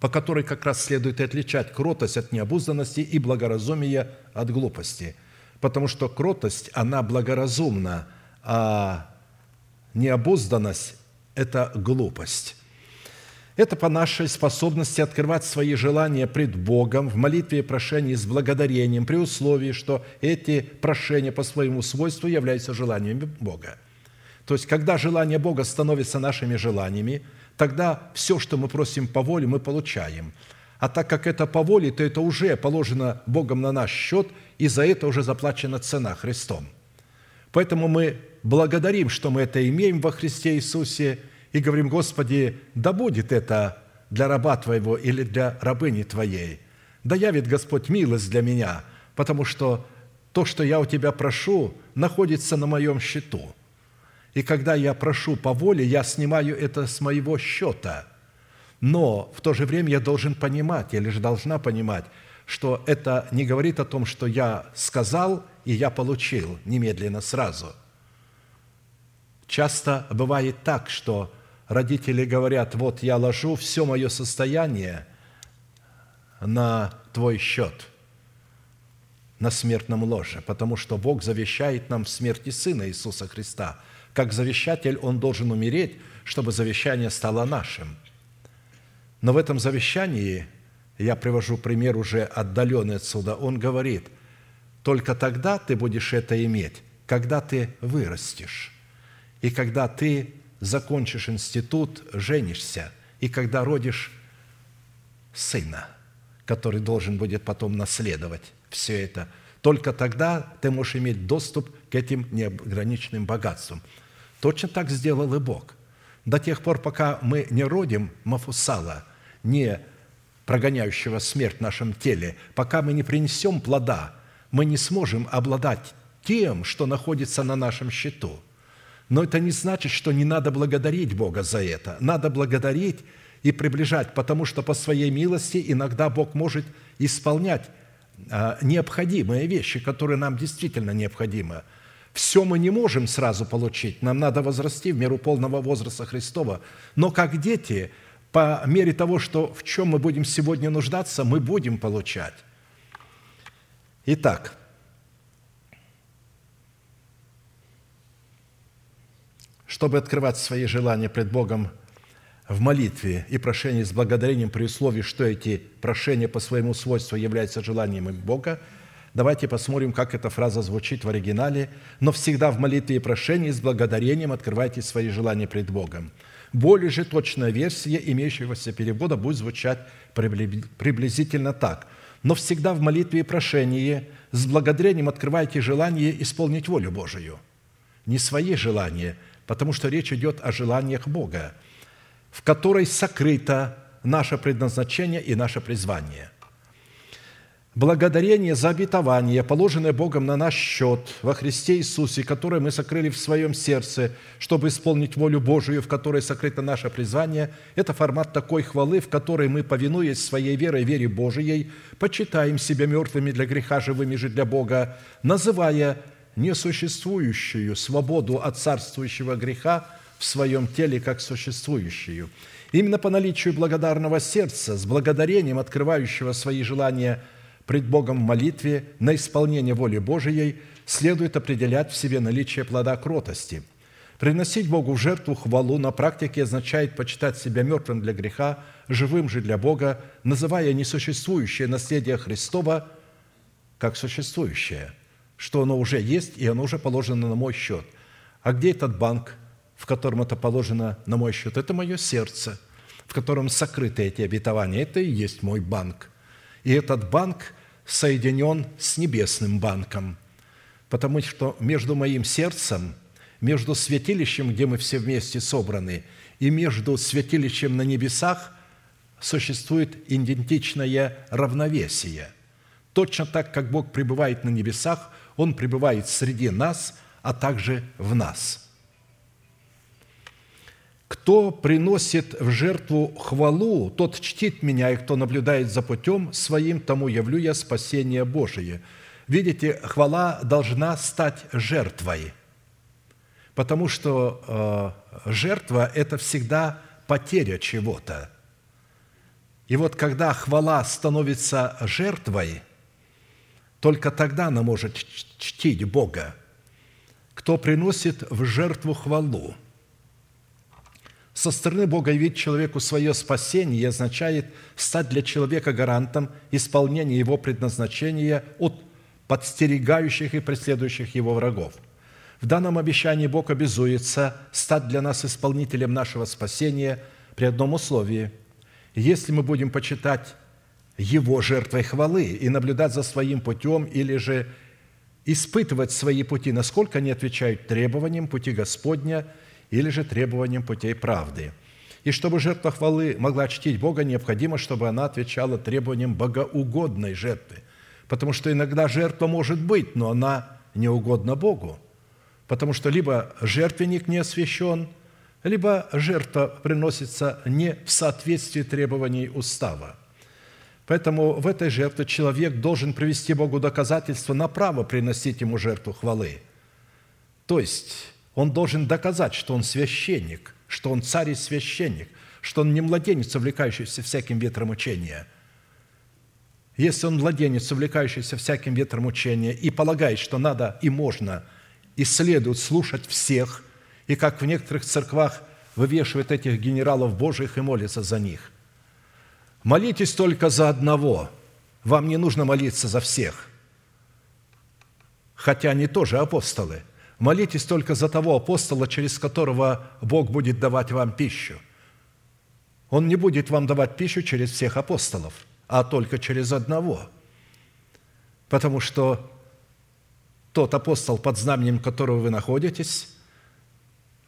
по которой как раз следует и отличать кротость от необузданности и благоразумие от глупости. Потому что кротость, она благоразумна, а необузданность – это глупость. Это по нашей способности открывать свои желания пред Богом в молитве и прошении с благодарением, при условии, что эти прошения по своему свойству являются желаниями Бога. То есть, когда желания Бога становятся нашими желаниями, тогда все, что мы просим по воле, мы получаем. А так как это по воле, то это уже положено Богом на наш счет, и за это уже заплачена цена Христом. Поэтому мы благодарим, что мы это имеем во Христе Иисусе – и говорим, Господи, да будет это для раба Твоего или для рабыни Твоей. Да явит Господь милость для меня, потому что то, что я у Тебя прошу, находится на моем счету. И когда я прошу по воле, я снимаю это с моего счета. Но в то же время я должен понимать, или же должна понимать, что это не говорит о том, что я сказал, и я получил немедленно сразу. Часто бывает так, что родители говорят, вот я ложу все мое состояние на твой счет, на смертном ложе, потому что Бог завещает нам в смерти Сына Иисуса Христа. Как завещатель Он должен умереть, чтобы завещание стало нашим. Но в этом завещании, я привожу пример уже отдаленный отсюда, он говорит, только тогда ты будешь это иметь, когда ты вырастешь, и когда ты закончишь институт, женишься, и когда родишь сына, который должен будет потом наследовать все это, только тогда ты можешь иметь доступ к этим неограниченным богатствам. Точно так сделал и Бог. До тех пор, пока мы не родим Мафусала, не прогоняющего смерть в нашем теле, пока мы не принесем плода, мы не сможем обладать тем, что находится на нашем счету – но это не значит, что не надо благодарить Бога за это. Надо благодарить и приближать, потому что по своей милости иногда Бог может исполнять а, необходимые вещи, которые нам действительно необходимы. Все мы не можем сразу получить, нам надо возрасти в меру полного возраста Христова. Но как дети, по мере того, что в чем мы будем сегодня нуждаться, мы будем получать. Итак, чтобы открывать свои желания пред Богом в молитве и прошении с благодарением при условии, что эти прошения по своему свойству являются желаниями Бога, давайте посмотрим, как эта фраза звучит в оригинале. «Но всегда в молитве и прошении с благодарением открывайте свои желания пред Богом». Более же точная версия имеющегося перевода будет звучать приблизительно так. «Но всегда в молитве и прошении с благодарением открывайте желание исполнить волю Божию». Не свои желания – потому что речь идет о желаниях Бога, в которой сокрыто наше предназначение и наше призвание. Благодарение за обетование, положенное Богом на наш счет во Христе Иисусе, которое мы сокрыли в своем сердце, чтобы исполнить волю Божию, в которой сокрыто наше призвание, это формат такой хвалы, в которой мы, повинуясь своей верой, вере Божией, почитаем себя мертвыми для греха, живыми же для Бога, называя несуществующую свободу от царствующего греха в своем теле как существующую. Именно по наличию благодарного сердца, с благодарением открывающего свои желания пред Богом в молитве на исполнение воли Божией, следует определять в себе наличие плода кротости. Приносить Богу в жертву хвалу на практике означает почитать себя мертвым для греха, живым же для Бога, называя несуществующее наследие Христова как существующее – что оно уже есть, и оно уже положено на мой счет. А где этот банк, в котором это положено на мой счет? Это мое сердце, в котором сокрыты эти обетования. Это и есть мой банк. И этот банк соединен с небесным банком, потому что между моим сердцем, между святилищем, где мы все вместе собраны, и между святилищем на небесах существует идентичное равновесие. Точно так, как Бог пребывает на небесах – он пребывает среди нас, а также в нас. Кто приносит в жертву хвалу, тот чтит меня, и кто наблюдает за путем своим, тому явлю я спасение Божие. Видите, хвала должна стать жертвой. Потому что э, жертва – это всегда потеря чего-то. И вот когда хвала становится жертвой, только тогда она может чтить Бога. Кто приносит в жертву хвалу? Со стороны Бога явить человеку свое спасение означает стать для человека гарантом исполнения его предназначения от подстерегающих и преследующих его врагов. В данном обещании Бог обязуется стать для нас исполнителем нашего спасения при одном условии – если мы будем почитать Его жертвой хвалы и наблюдать за своим путем или же испытывать свои пути, насколько они отвечают требованиям пути Господня или же требованиям путей правды. И чтобы жертва хвалы могла чтить Бога, необходимо, чтобы она отвечала требованиям богоугодной жертвы. Потому что иногда жертва может быть, но она не угодна Богу. Потому что либо жертвенник не освящен – либо жертва приносится не в соответствии требований устава. Поэтому в этой жертве человек должен привести Богу доказательство на право приносить Ему жертву хвалы. То есть он должен доказать, что он священник, что он царь и священник, что он не младенец, увлекающийся всяким ветром учения. Если он младенец, увлекающийся всяким ветром учения, и полагает, что надо и можно, и следует слушать всех – и как в некоторых церквах вывешивают этих генералов Божьих и молятся за них. Молитесь только за одного. Вам не нужно молиться за всех. Хотя они тоже апостолы. Молитесь только за того апостола, через которого Бог будет давать вам пищу. Он не будет вам давать пищу через всех апостолов, а только через одного. Потому что тот апостол, под знаменем которого вы находитесь,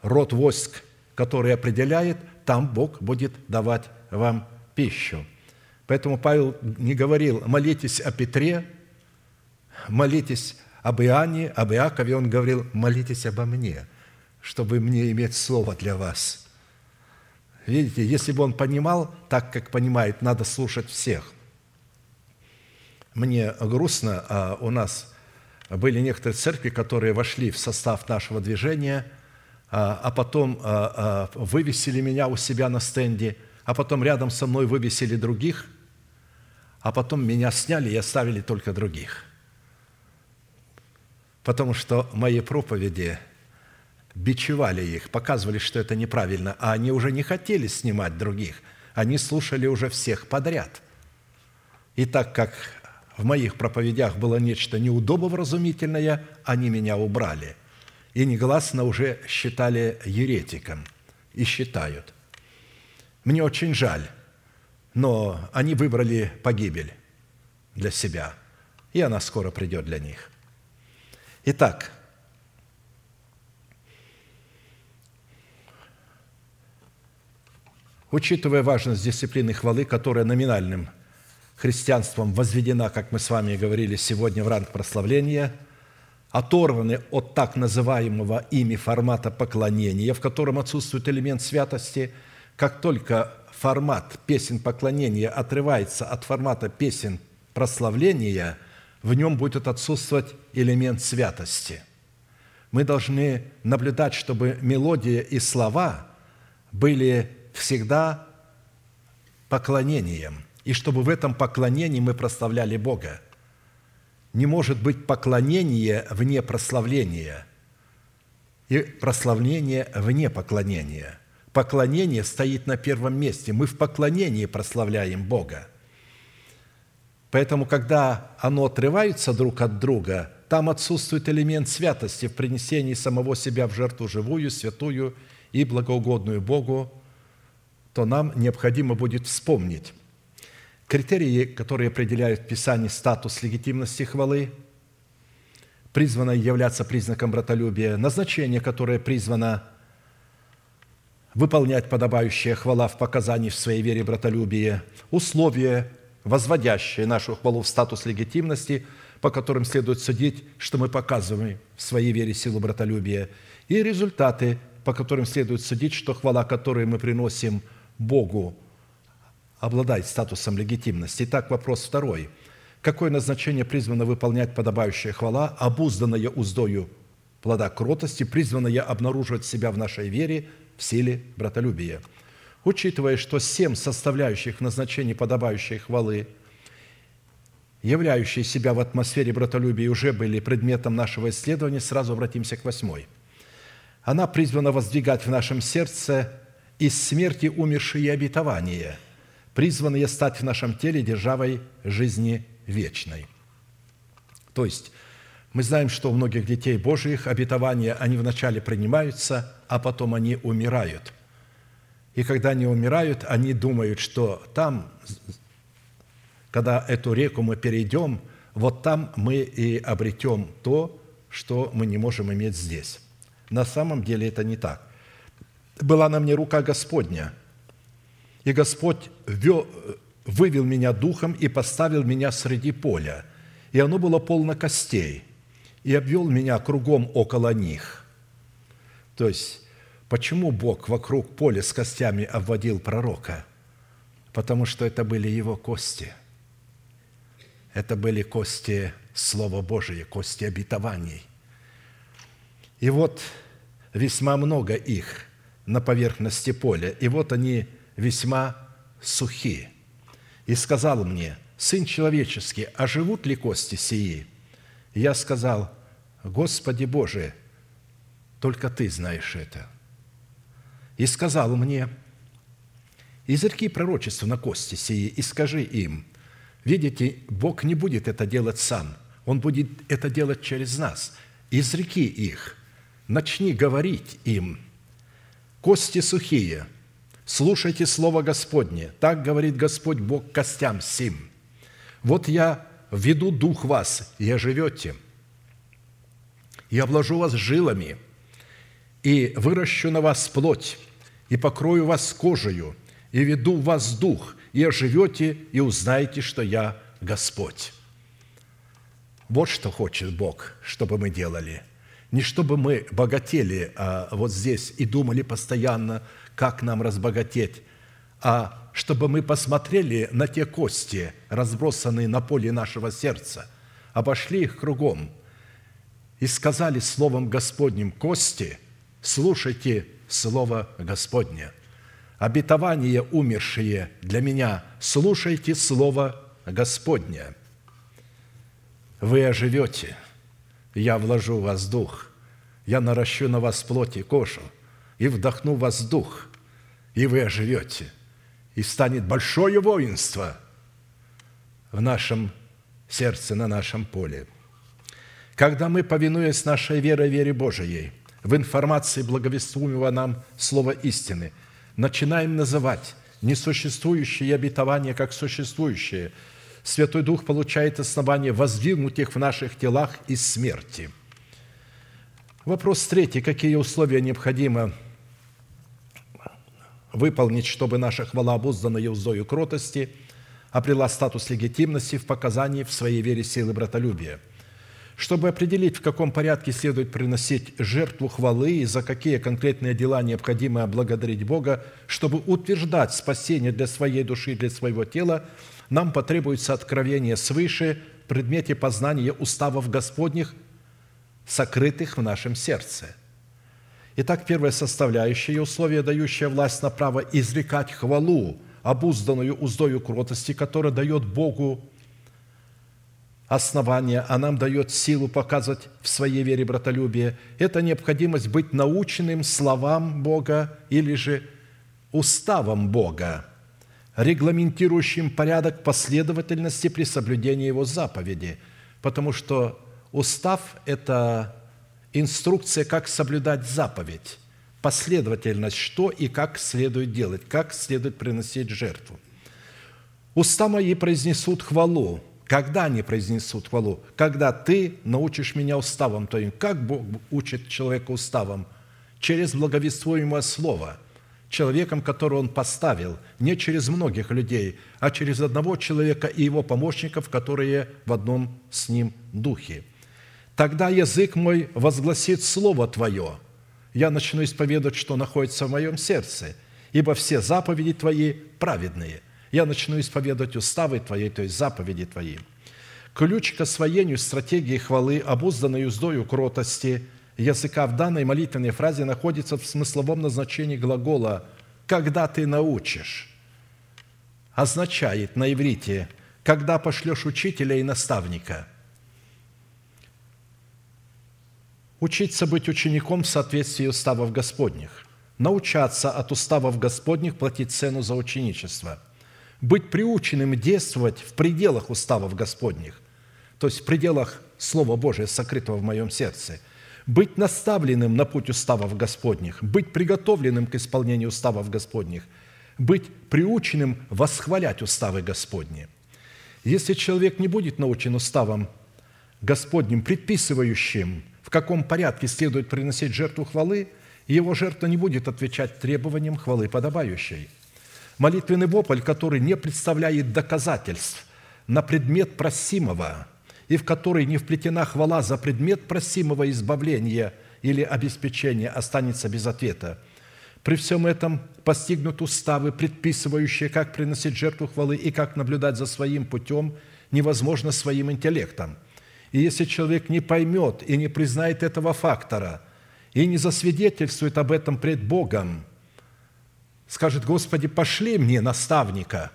род войск, который определяет, там Бог будет давать вам пищу. Поэтому Павел не говорил, молитесь о Петре, молитесь об Иоанне, об Иакове, он говорил, молитесь обо мне, чтобы мне иметь слово для вас. Видите, если бы он понимал так, как понимает, надо слушать всех. Мне грустно, а у нас были некоторые церкви, которые вошли в состав нашего движения – а, а потом а, а, вывесили меня у себя на стенде, а потом рядом со мной вывесили других, а потом меня сняли и оставили только других. Потому что мои проповеди бичевали их, показывали, что это неправильно, а они уже не хотели снимать других, они слушали уже всех подряд. И так как в моих проповедях было нечто неудобовразумительное, они меня убрали – и негласно уже считали еретиком и считают. Мне очень жаль, но они выбрали погибель для себя, и она скоро придет для них. Итак, учитывая важность дисциплины хвалы, которая номинальным христианством возведена, как мы с вами говорили сегодня, в ранг прославления – оторваны от так называемого ими формата поклонения, в котором отсутствует элемент святости, как только формат песен поклонения отрывается от формата песен прославления, в нем будет отсутствовать элемент святости. Мы должны наблюдать, чтобы мелодия и слова были всегда поклонением, и чтобы в этом поклонении мы прославляли Бога – не может быть поклонение вне прославления и прославление вне поклонения. Поклонение стоит на первом месте. Мы в поклонении прославляем Бога. Поэтому, когда оно отрывается друг от друга, там отсутствует элемент святости в принесении самого себя в жертву живую, святую и благоугодную Богу, то нам необходимо будет вспомнить, Критерии, которые определяют в Писании статус легитимности хвалы, призвано являться признаком братолюбия, назначение, которое призвано выполнять подобающая хвала в показании в своей вере братолюбия, условия, возводящие нашу хвалу в статус легитимности, по которым следует судить, что мы показываем в своей вере силу братолюбия, и результаты, по которым следует судить, что хвала, которую мы приносим Богу, обладает статусом легитимности. Итак, вопрос второй. Какое назначение призвано выполнять подобающая хвала, обузданная уздою плода кротости, призванные обнаруживать себя в нашей вере в силе братолюбия. Учитывая, что семь составляющих назначений подобающей хвалы, являющие себя в атмосфере братолюбия, уже были предметом нашего исследования, сразу обратимся к восьмой. Она призвана воздвигать в нашем сердце из смерти умершие обетования, призванные стать в нашем теле державой жизни вечной. То есть мы знаем, что у многих детей Божьих обетования, они вначале принимаются, а потом они умирают. И когда они умирают, они думают, что там, когда эту реку мы перейдем, вот там мы и обретем то, что мы не можем иметь здесь. На самом деле это не так. Была на мне рука Господня, и Господь вывел меня духом и поставил меня среди поля, и оно было полно костей – и обвел меня кругом около них». То есть, почему Бог вокруг поля с костями обводил пророка? Потому что это были его кости. Это были кости Слова Божия, кости обетований. И вот весьма много их на поверхности поля, и вот они весьма сухи. И сказал мне, «Сын человеческий, а живут ли кости сии?» я сказал, Господи Боже, только Ты знаешь это. И сказал мне, изырки пророчество на кости сии и скажи им, видите, Бог не будет это делать сам, Он будет это делать через нас. Изреки их, начни говорить им, кости сухие, слушайте Слово Господне, так говорит Господь Бог костям сим. Вот я введу дух вас, и оживете – и обложу вас жилами, и выращу на вас плоть, и покрою вас кожею, и веду в вас дух, и оживете, и узнаете, что я Господь». Вот что хочет Бог, чтобы мы делали. Не чтобы мы богатели а вот здесь и думали постоянно, как нам разбогатеть, а чтобы мы посмотрели на те кости, разбросанные на поле нашего сердца, обошли их кругом – и сказали Словом Господним кости, слушайте Слово Господне. Обетование умершие для меня, слушайте Слово Господне. Вы оживете, я вложу в вас дух, я наращу на вас плоть и кожу, и вдохну в вас дух, и вы оживете, и станет большое воинство в нашем сердце, на нашем поле – когда мы, повинуясь нашей верой, вере Божией, в информации благовествуемого нам слова истины, начинаем называть несуществующие обетования как существующие, Святой Дух получает основание воздвигнуть их в наших телах из смерти. Вопрос третий. Какие условия необходимо выполнить, чтобы наша хвала, обузданная уздою кротости, обрела статус легитимности в показании в своей вере силы братолюбия – чтобы определить, в каком порядке следует приносить жертву хвалы и за какие конкретные дела необходимо благодарить Бога, чтобы утверждать спасение для своей души и для своего тела, нам потребуется откровение свыше в предмете познания уставов Господних, сокрытых в нашем сердце. Итак, первая составляющая, условие, дающее власть на право изрекать хвалу, обузданную уздою кротости, которая дает Богу основания, а нам дает силу показывать в своей вере братолюбие, это необходимость быть наученным словам Бога или же уставом Бога, регламентирующим порядок последовательности при соблюдении Его заповеди, потому что устав – это инструкция, как соблюдать заповедь, последовательность, что и как следует делать, как следует приносить жертву. Уста мои произнесут хвалу, когда они произнесут хвалу? Когда ты научишь меня уставам твоим. Как Бог учит человека уставам? Через благовествуемое слово, человеком, которого Он поставил, не через многих людей, а через одного человека и его помощников, которые в одном с ним духе. Тогда язык мой возгласит Слово Твое. Я начну исповедовать, что находится в моем сердце, ибо все заповеди Твои праведные я начну исповедовать уставы Твои, то есть заповеди Твои. Ключ к освоению стратегии хвалы, обузданной уздою кротости, языка в данной молитвенной фразе находится в смысловом назначении глагола «когда ты научишь». Означает на иврите «когда пошлешь учителя и наставника». Учиться быть учеником в соответствии уставов Господних. Научаться от уставов Господних платить цену за ученичество. Быть приученным действовать в пределах уставов Господних, то есть в пределах Слова Божия, сокрытого в моем сердце – быть наставленным на путь уставов Господних, быть приготовленным к исполнению уставов Господних, быть приученным восхвалять уставы Господни. Если человек не будет научен уставам Господним, предписывающим, в каком порядке следует приносить жертву хвалы, его жертва не будет отвечать требованиям хвалы подобающей. Молитвенный вопль, который не представляет доказательств на предмет просимого – и в которой не вплетена хвала за предмет просимого избавления или обеспечения, останется без ответа. При всем этом постигнут уставы, предписывающие, как приносить жертву хвалы и как наблюдать за своим путем, невозможно своим интеллектом. И если человек не поймет и не признает этого фактора, и не засвидетельствует об этом пред Богом, скажет, Господи, пошли мне наставника,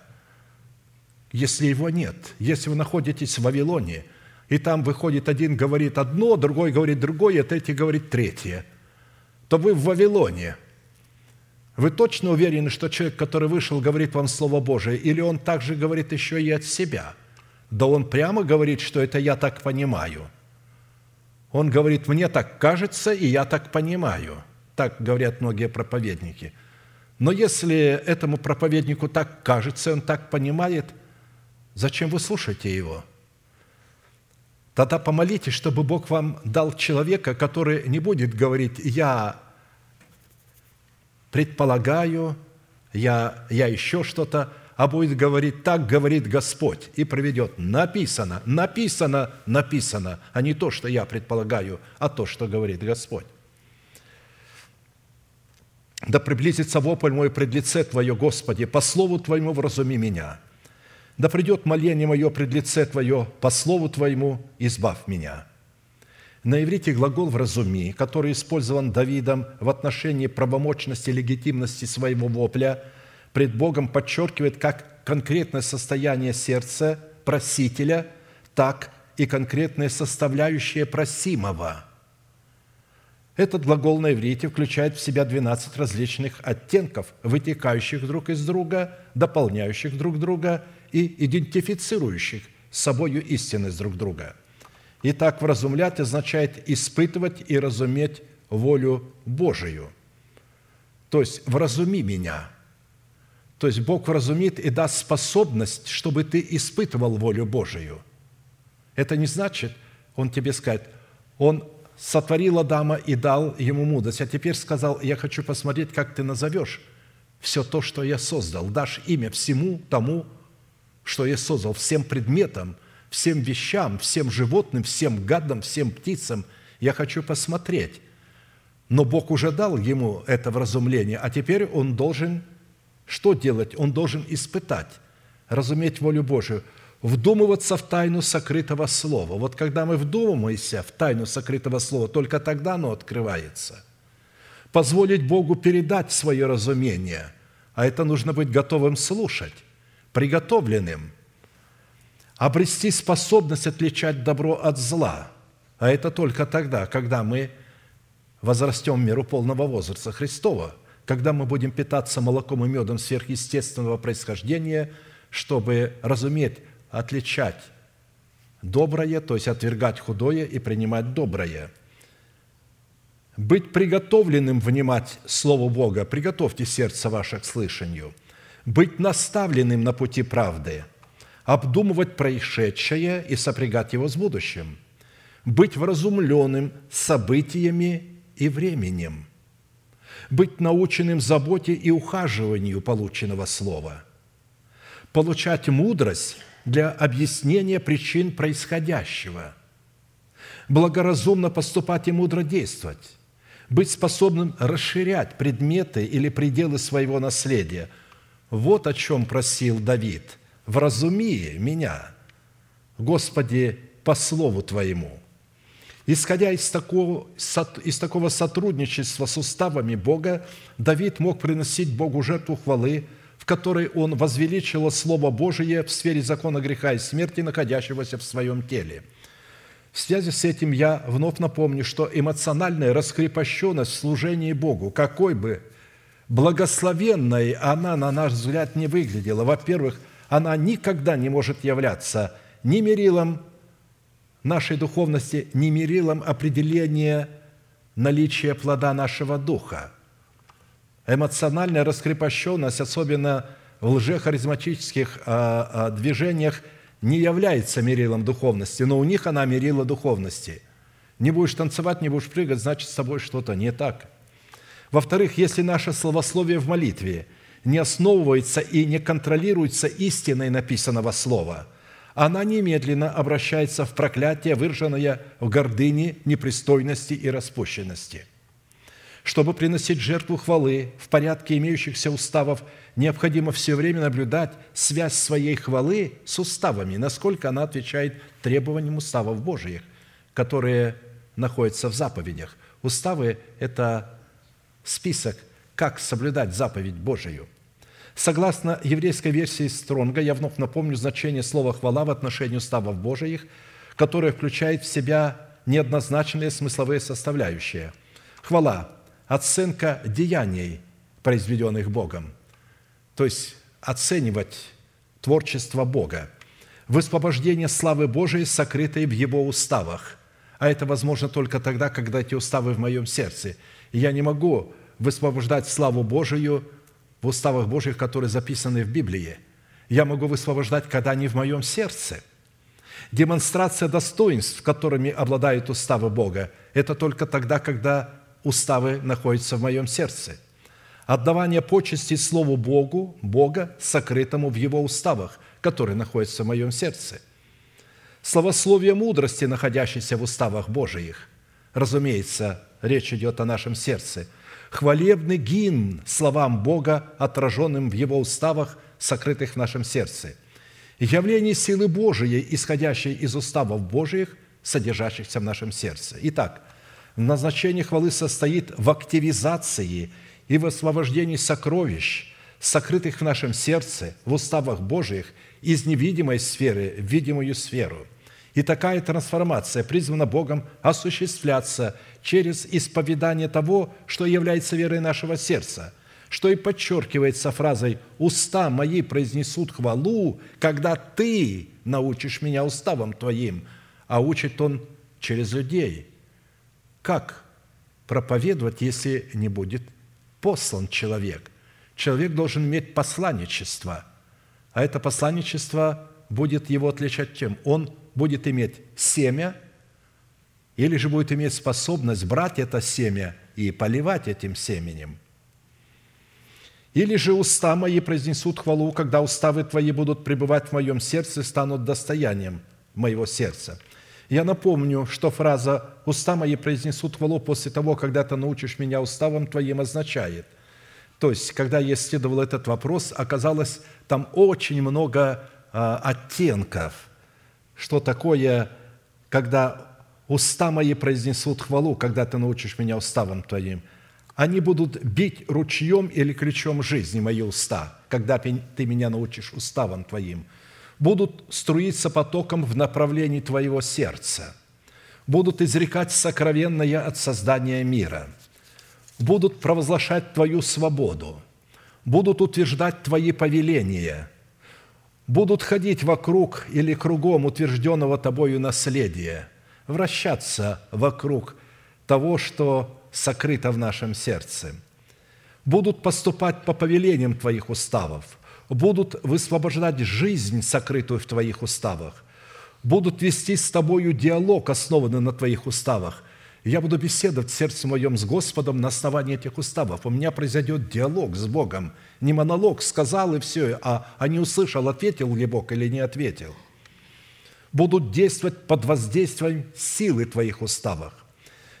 если его нет, если вы находитесь в Вавилоне – и там выходит один говорит одно, другой говорит другое, а третий говорит третье, то вы в Вавилоне. Вы точно уверены, что человек, который вышел, говорит вам Слово Божие, или он также говорит еще и от себя? Да он прямо говорит, что это я так понимаю. Он говорит, мне так кажется, и я так понимаю. Так говорят многие проповедники. Но если этому проповеднику так кажется, он так понимает, зачем вы слушаете его – Тогда помолитесь, чтобы Бог вам дал человека, который не будет говорить «я предполагаю», «я, я еще что-то», а будет говорить «так говорит Господь» и проведет. «написано, написано, написано», а не то, что я предполагаю, а то, что говорит Господь. Да приблизится вопль мой пред лице Твое, Господи, по слову Твоему вразуми меня – да придет моление мое пред лице Твое, по слову Твоему избавь меня». На иврите глагол «вразуми», который использован Давидом в отношении правомочности и легитимности своего вопля, пред Богом подчеркивает как конкретное состояние сердца просителя, так и конкретные составляющие просимого. Этот глагол на иврите включает в себя 12 различных оттенков, вытекающих друг из друга, дополняющих друг друга и идентифицирующих с собою истинность друг друга. Итак, вразумлять означает испытывать и разуметь волю Божию. То есть, вразуми меня. То есть, Бог вразумит и даст способность, чтобы ты испытывал волю Божию. Это не значит, Он тебе скажет, Он сотворил Адама и дал ему мудрость, а теперь сказал, я хочу посмотреть, как ты назовешь все то, что я создал. Дашь имя всему тому, что я создал, всем предметам, всем вещам, всем животным, всем гадам, всем птицам. Я хочу посмотреть. Но Бог уже дал ему это вразумление, а теперь он должен что делать? Он должен испытать, разуметь волю Божию, вдумываться в тайну сокрытого слова. Вот когда мы вдумываемся в тайну сокрытого слова, только тогда оно открывается. Позволить Богу передать свое разумение, а это нужно быть готовым слушать приготовленным, обрести способность отличать добро от зла. А это только тогда, когда мы возрастем в меру полного возраста Христова, когда мы будем питаться молоком и медом сверхъестественного происхождения, чтобы разуметь, отличать доброе, то есть отвергать худое и принимать доброе. Быть приготовленным внимать Слову Бога, приготовьте сердце ваше к слышанию – быть наставленным на пути правды, обдумывать происшедшее и сопрягать его с будущим, быть вразумленным событиями и временем, быть наученным заботе и ухаживанию полученного слова, получать мудрость для объяснения причин происходящего, благоразумно поступать и мудро действовать, быть способным расширять предметы или пределы своего наследия – вот о чем просил Давид. «Вразуми меня, Господи, по слову Твоему». Исходя из такого, из такого сотрудничества с уставами Бога, Давид мог приносить Богу жертву хвалы, в которой он возвеличил Слово Божие в сфере закона греха и смерти, находящегося в своем теле. В связи с этим я вновь напомню, что эмоциональная раскрепощенность в служении Богу, какой бы благословенной она, на наш взгляд, не выглядела, во-первых, она никогда не может являться ни мерилом нашей духовности, ни мерилом определения наличия плода нашего духа. Эмоциональная раскрепощенность, особенно в лжехаризматических а, а, движениях, не является мерилом духовности, но у них она мерила духовности. Не будешь танцевать, не будешь прыгать, значит, с тобой что-то не так. Во-вторых, если наше словословие в молитве не основывается и не контролируется истиной написанного слова – она немедленно обращается в проклятие, выраженное в гордыне, непристойности и распущенности. Чтобы приносить жертву хвалы в порядке имеющихся уставов, необходимо все время наблюдать связь своей хвалы с уставами, насколько она отвечает требованиям уставов Божьих, которые находятся в заповедях. Уставы – это список, как соблюдать заповедь Божию – Согласно еврейской версии Стронга, я вновь напомню значение слова «хвала» в отношении уставов Божиих, которое включает в себя неоднозначные смысловые составляющие. Хвала – оценка деяний, произведенных Богом, то есть оценивать творчество Бога, высвобождение славы Божией, сокрытой в Его уставах. А это возможно только тогда, когда эти уставы в моем сердце. И я не могу высвобождать славу Божию – в уставах Божьих, которые записаны в Библии. Я могу высвобождать, когда они в моем сердце. Демонстрация достоинств, которыми обладают уставы Бога, это только тогда, когда уставы находятся в моем сердце. Отдавание почести Слову Богу, Бога, сокрытому в Его уставах, которые находятся в моем сердце. Словословие мудрости, находящееся в уставах Божиих. Разумеется, речь идет о нашем сердце – хвалебный гимн словам Бога, отраженным в Его уставах, сокрытых в нашем сердце. Явление силы Божией, исходящей из уставов Божиих, содержащихся в нашем сердце. Итак, назначение хвалы состоит в активизации и в освобождении сокровищ, сокрытых в нашем сердце, в уставах Божиих, из невидимой сферы в видимую сферу – и такая трансформация призвана Богом осуществляться через исповедание того, что является верой нашего сердца, что и подчеркивается фразой «Уста мои произнесут хвалу, когда ты научишь меня уставам твоим», а учит он через людей. Как проповедовать, если не будет послан человек? Человек должен иметь посланничество, а это посланничество будет его отличать чем? Он будет иметь семя, или же будет иметь способность брать это семя и поливать этим семенем. Или же уста мои произнесут хвалу, когда уставы твои будут пребывать в моем сердце и станут достоянием моего сердца. Я напомню, что фраза «уста мои произнесут хвалу» после того, когда ты научишь меня уставам твоим, означает. То есть, когда я исследовал этот вопрос, оказалось там очень много а, оттенков – что такое, когда уста мои произнесут хвалу, когда ты научишь меня уставам твоим. Они будут бить ручьем или ключом жизни мои уста, когда ты меня научишь уставам твоим. Будут струиться потоком в направлении твоего сердца. Будут изрекать сокровенное от создания мира. Будут провозглашать твою свободу. Будут утверждать твои повеления – будут ходить вокруг или кругом утвержденного тобою наследия, вращаться вокруг того, что сокрыто в нашем сердце, будут поступать по повелениям Твоих уставов, будут высвобождать жизнь, сокрытую в Твоих уставах, будут вести с Тобою диалог, основанный на Твоих уставах – я буду беседовать в сердце моем с Господом на основании этих уставов. У меня произойдет диалог с Богом. Не монолог, сказал и все, а, а не услышал, ответил ли Бог или не ответил. Будут действовать под воздействием силы Твоих уставов.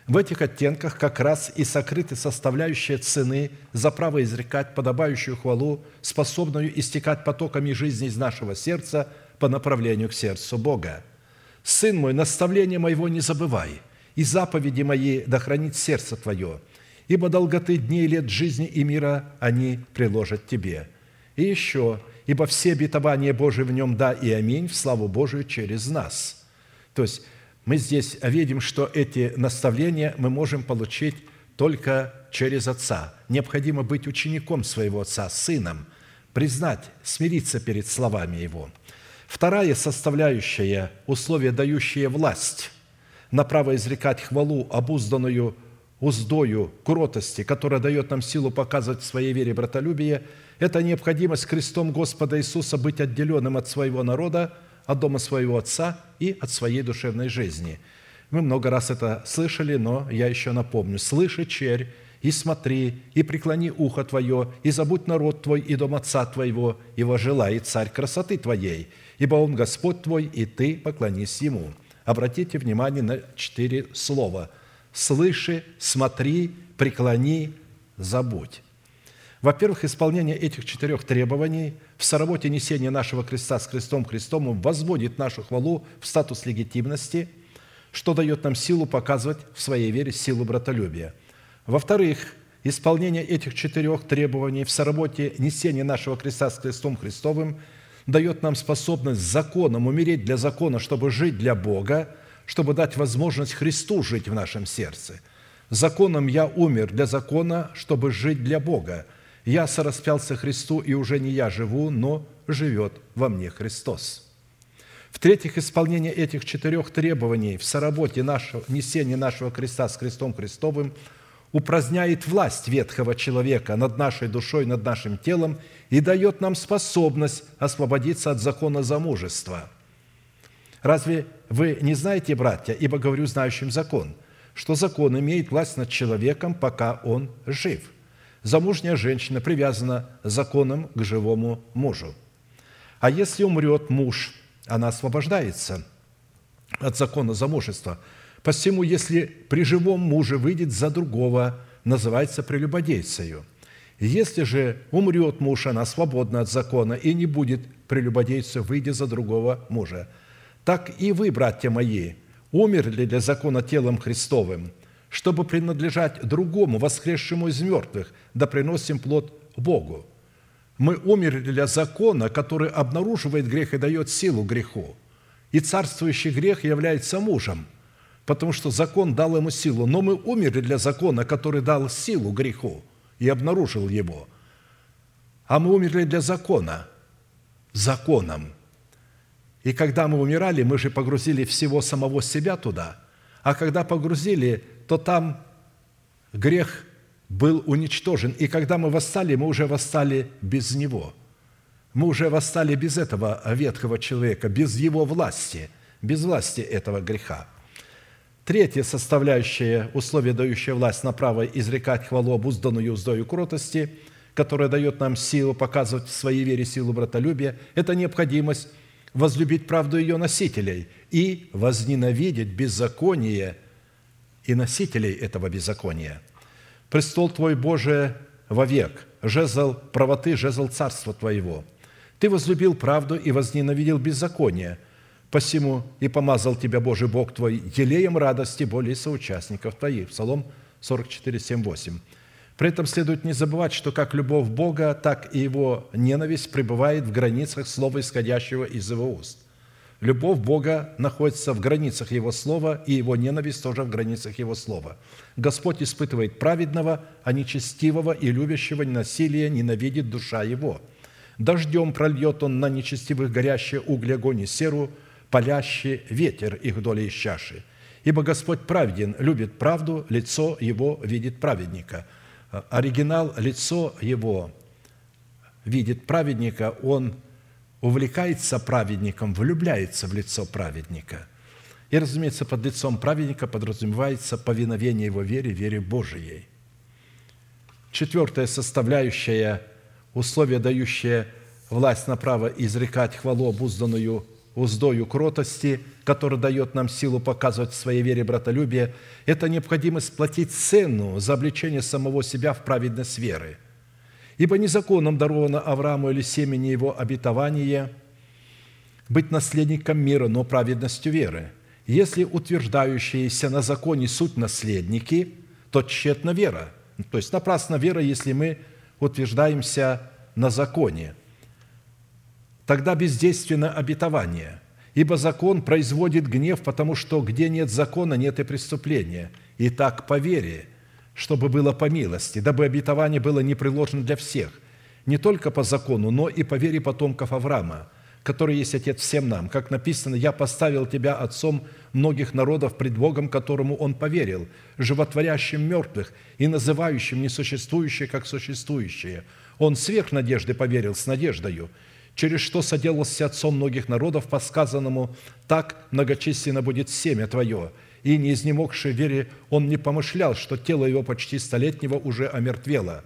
В этих оттенках как раз и сокрыты составляющие цены за право изрекать подобающую хвалу, способную истекать потоками жизни из нашего сердца по направлению к сердцу Бога. «Сын мой, наставление моего не забывай, и заповеди мои да хранит сердце твое, ибо долготы дней лет жизни и мира они приложат тебе. И еще, ибо все обетования Божии в нем да и аминь в славу Божию через нас». То есть мы здесь видим, что эти наставления мы можем получить только через Отца. Необходимо быть учеником своего Отца, сыном, признать, смириться перед словами Его. Вторая составляющая – условие, дающее власть на право изрекать хвалу, обузданную уздою кротости, которая дает нам силу показывать в своей вере братолюбие, это необходимость крестом Господа Иисуса быть отделенным от своего народа, от дома своего Отца и от своей душевной жизни. Мы много раз это слышали, но я еще напомню. «Слыши, черь, и смотри, и преклони ухо твое, и забудь народ твой и дом отца твоего, и вожелай царь красоты твоей, ибо он Господь твой, и ты поклонись ему». Обратите внимание на четыре слова – слыши, смотри, преклони, забудь. Во-первых, исполнение этих четырех требований в соработе несения нашего креста с крестом Христом возводит нашу хвалу в статус легитимности, что дает нам силу показывать в своей вере силу братолюбия. Во-вторых, исполнение этих четырех требований в соработе несения нашего креста с крестом Христовым дает нам способность законом умереть для закона, чтобы жить для Бога – чтобы дать возможность Христу жить в нашем сердце. Законом я умер для закона, чтобы жить для Бога. Я сораспялся Христу, и уже не я живу, но живет во мне Христос. В-третьих, исполнение этих четырех требований в соработе нашего, несения нашего креста с крестом Христовым упраздняет власть ветхого человека над нашей душой, над нашим телом и дает нам способность освободиться от закона замужества – Разве вы не знаете, братья, ибо говорю знающим закон, что закон имеет власть над человеком, пока он жив? Замужняя женщина привязана законом к живому мужу. А если умрет муж, она освобождается от закона замужества. Посему, если при живом муже выйдет за другого, называется прелюбодейцею. Если же умрет муж, она свободна от закона и не будет прелюбодейцем, выйдя за другого мужа – так и вы, братья мои, умерли для закона телом Христовым, чтобы принадлежать другому, воскресшему из мертвых, да приносим плод Богу. Мы умерли для закона, который обнаруживает грех и дает силу греху. И царствующий грех является мужем, потому что закон дал ему силу. Но мы умерли для закона, который дал силу греху и обнаружил его. А мы умерли для закона, законом – и когда мы умирали, мы же погрузили всего самого себя туда. А когда погрузили, то там грех был уничтожен. И когда мы восстали, мы уже восстали без него. Мы уже восстали без этого ветхого человека, без его власти, без власти этого греха. Третье составляющее условие, дающее власть на право изрекать хвалу обузданную уздою кротости, которая дает нам силу показывать в своей вере силу братолюбия, это необходимость возлюбить правду ее носителей и возненавидеть беззаконие и носителей этого беззакония. Престол Твой, Боже, вовек, жезл правоты, жезл царства Твоего. Ты возлюбил правду и возненавидел беззаконие, посему и помазал Тебя, Божий Бог Твой, елеем радости более соучастников Твоих». Псалом 44, 7, 8. При этом следует не забывать, что как любовь Бога, так и Его ненависть пребывает в границах слова, исходящего из Его уст. Любовь Бога находится в границах Его слова, и Его ненависть тоже в границах Его слова. Господь испытывает праведного, а нечестивого и любящего насилия ненавидит душа Его. Дождем прольет Он на нечестивых горящие угли огонь и серу, палящий ветер их доли из чаши. Ибо Господь праведен, любит правду, лицо Его видит праведника – оригинал, лицо его видит праведника, он увлекается праведником, влюбляется в лицо праведника. И, разумеется, под лицом праведника подразумевается повиновение его вере, вере Божией. Четвертая составляющая, условие, дающее власть на право изрекать хвалу обузданную уздою кротости, который дает нам силу показывать в своей вере братолюбие, это необходимость платить цену за обличение самого себя в праведность веры. Ибо незаконным даровано Аврааму или семени его обетование быть наследником мира, но праведностью веры. Если утверждающиеся на законе суть наследники, то тщетна вера. То есть напрасно вера, если мы утверждаемся на законе. Тогда бездейственно обетование. Ибо закон производит гнев, потому что где нет закона, нет и преступления. И так по вере, чтобы было по милости, дабы обетование было не приложено для всех, не только по закону, но и по вере потомков Авраама – который есть Отец всем нам. Как написано, «Я поставил тебя отцом многих народов пред Богом, которому он поверил, животворящим мертвых и называющим несуществующее, как существующее. Он сверх надежды поверил с надеждою, через что соделался отцом многих народов, по сказанному, так многочисленно будет семя твое». И не изнемогший вере он не помышлял, что тело его почти столетнего уже омертвело,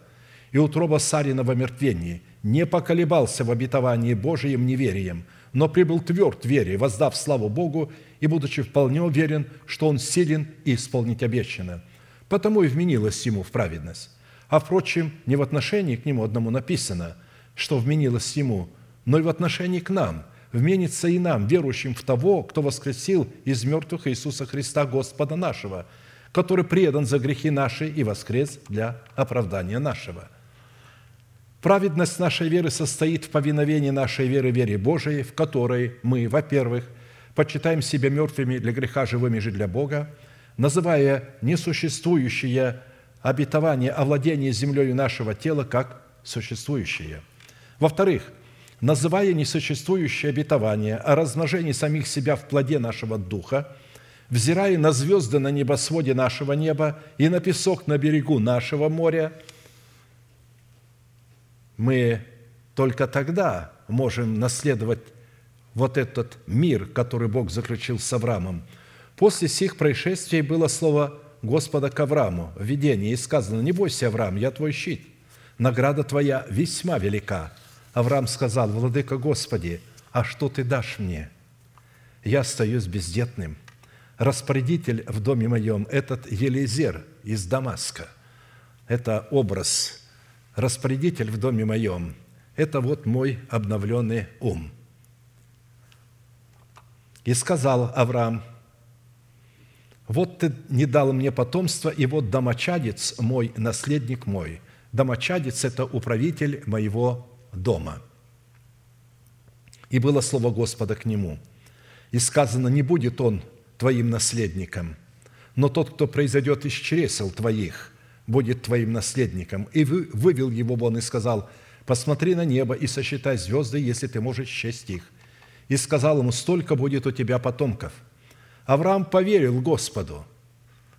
и утроба Сарина в омертвении – не поколебался в обетовании Божиим неверием, но прибыл тверд вере, воздав славу Богу и будучи вполне уверен, что он силен и исполнить обещанное. Потому и вменилось ему в праведность. А, впрочем, не в отношении к нему одному написано, что вменилось ему, но и в отношении к нам – вменится и нам, верующим в того, кто воскресил из мертвых Иисуса Христа, Господа нашего, который предан за грехи наши и воскрес для оправдания нашего». Праведность нашей веры состоит в повиновении нашей веры вере Божией, в которой мы, во-первых, почитаем себя мертвыми для греха, живыми же для Бога, называя несуществующее обетование о владении землей нашего тела как существующее. Во-вторых, называя несуществующее обетование о размножении самих себя в плоде нашего духа, взирая на звезды на небосводе нашего неба и на песок на берегу нашего моря – мы только тогда можем наследовать вот этот мир, который Бог заключил с Авраамом. После сих происшествий было слово Господа к Аврааму в видении, и сказано, «Не бойся, Авраам, я твой щит, награда твоя весьма велика». Авраам сказал, «Владыка Господи, а что ты дашь мне? Я остаюсь бездетным. Распорядитель в доме моем – этот Елизер из Дамаска». Это образ распорядитель в доме моем – это вот мой обновленный ум. И сказал Авраам, вот ты не дал мне потомства, и вот домочадец мой, наследник мой. Домочадец – это управитель моего дома. И было слово Господа к нему. И сказано, не будет он твоим наследником, но тот, кто произойдет из чресел твоих – будет твоим наследником». И вывел его вон и сказал, «Посмотри на небо и сосчитай звезды, если ты можешь счесть их». И сказал ему, «Столько будет у тебя потомков». Авраам поверил Господу,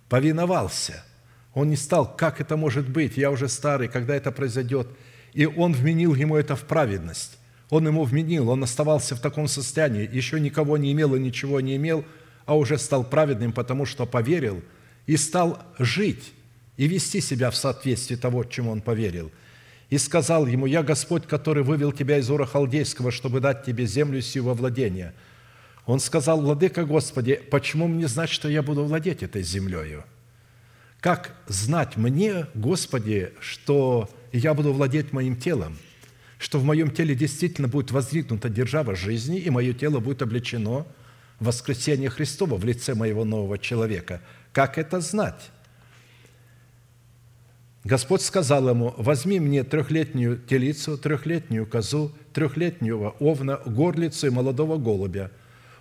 повиновался. Он не стал, как это может быть, я уже старый, когда это произойдет. И он вменил ему это в праведность. Он ему вменил, он оставался в таком состоянии, еще никого не имел и ничего не имел, а уже стал праведным, потому что поверил и стал жить и вести себя в соответствии того, чему он поверил. И сказал ему, «Я Господь, который вывел тебя из Ура Халдейского, чтобы дать тебе землю сию во владение». Он сказал, «Владыка Господи, почему мне знать, что я буду владеть этой землею? Как знать мне, Господи, что я буду владеть моим телом, что в моем теле действительно будет воздвигнута держава жизни, и мое тело будет облечено в воскресение Христова в лице моего нового человека? Как это знать?» Господь сказал ему, возьми мне трехлетнюю телицу, трехлетнюю козу, трехлетнюю овна, горлицу и молодого голубя.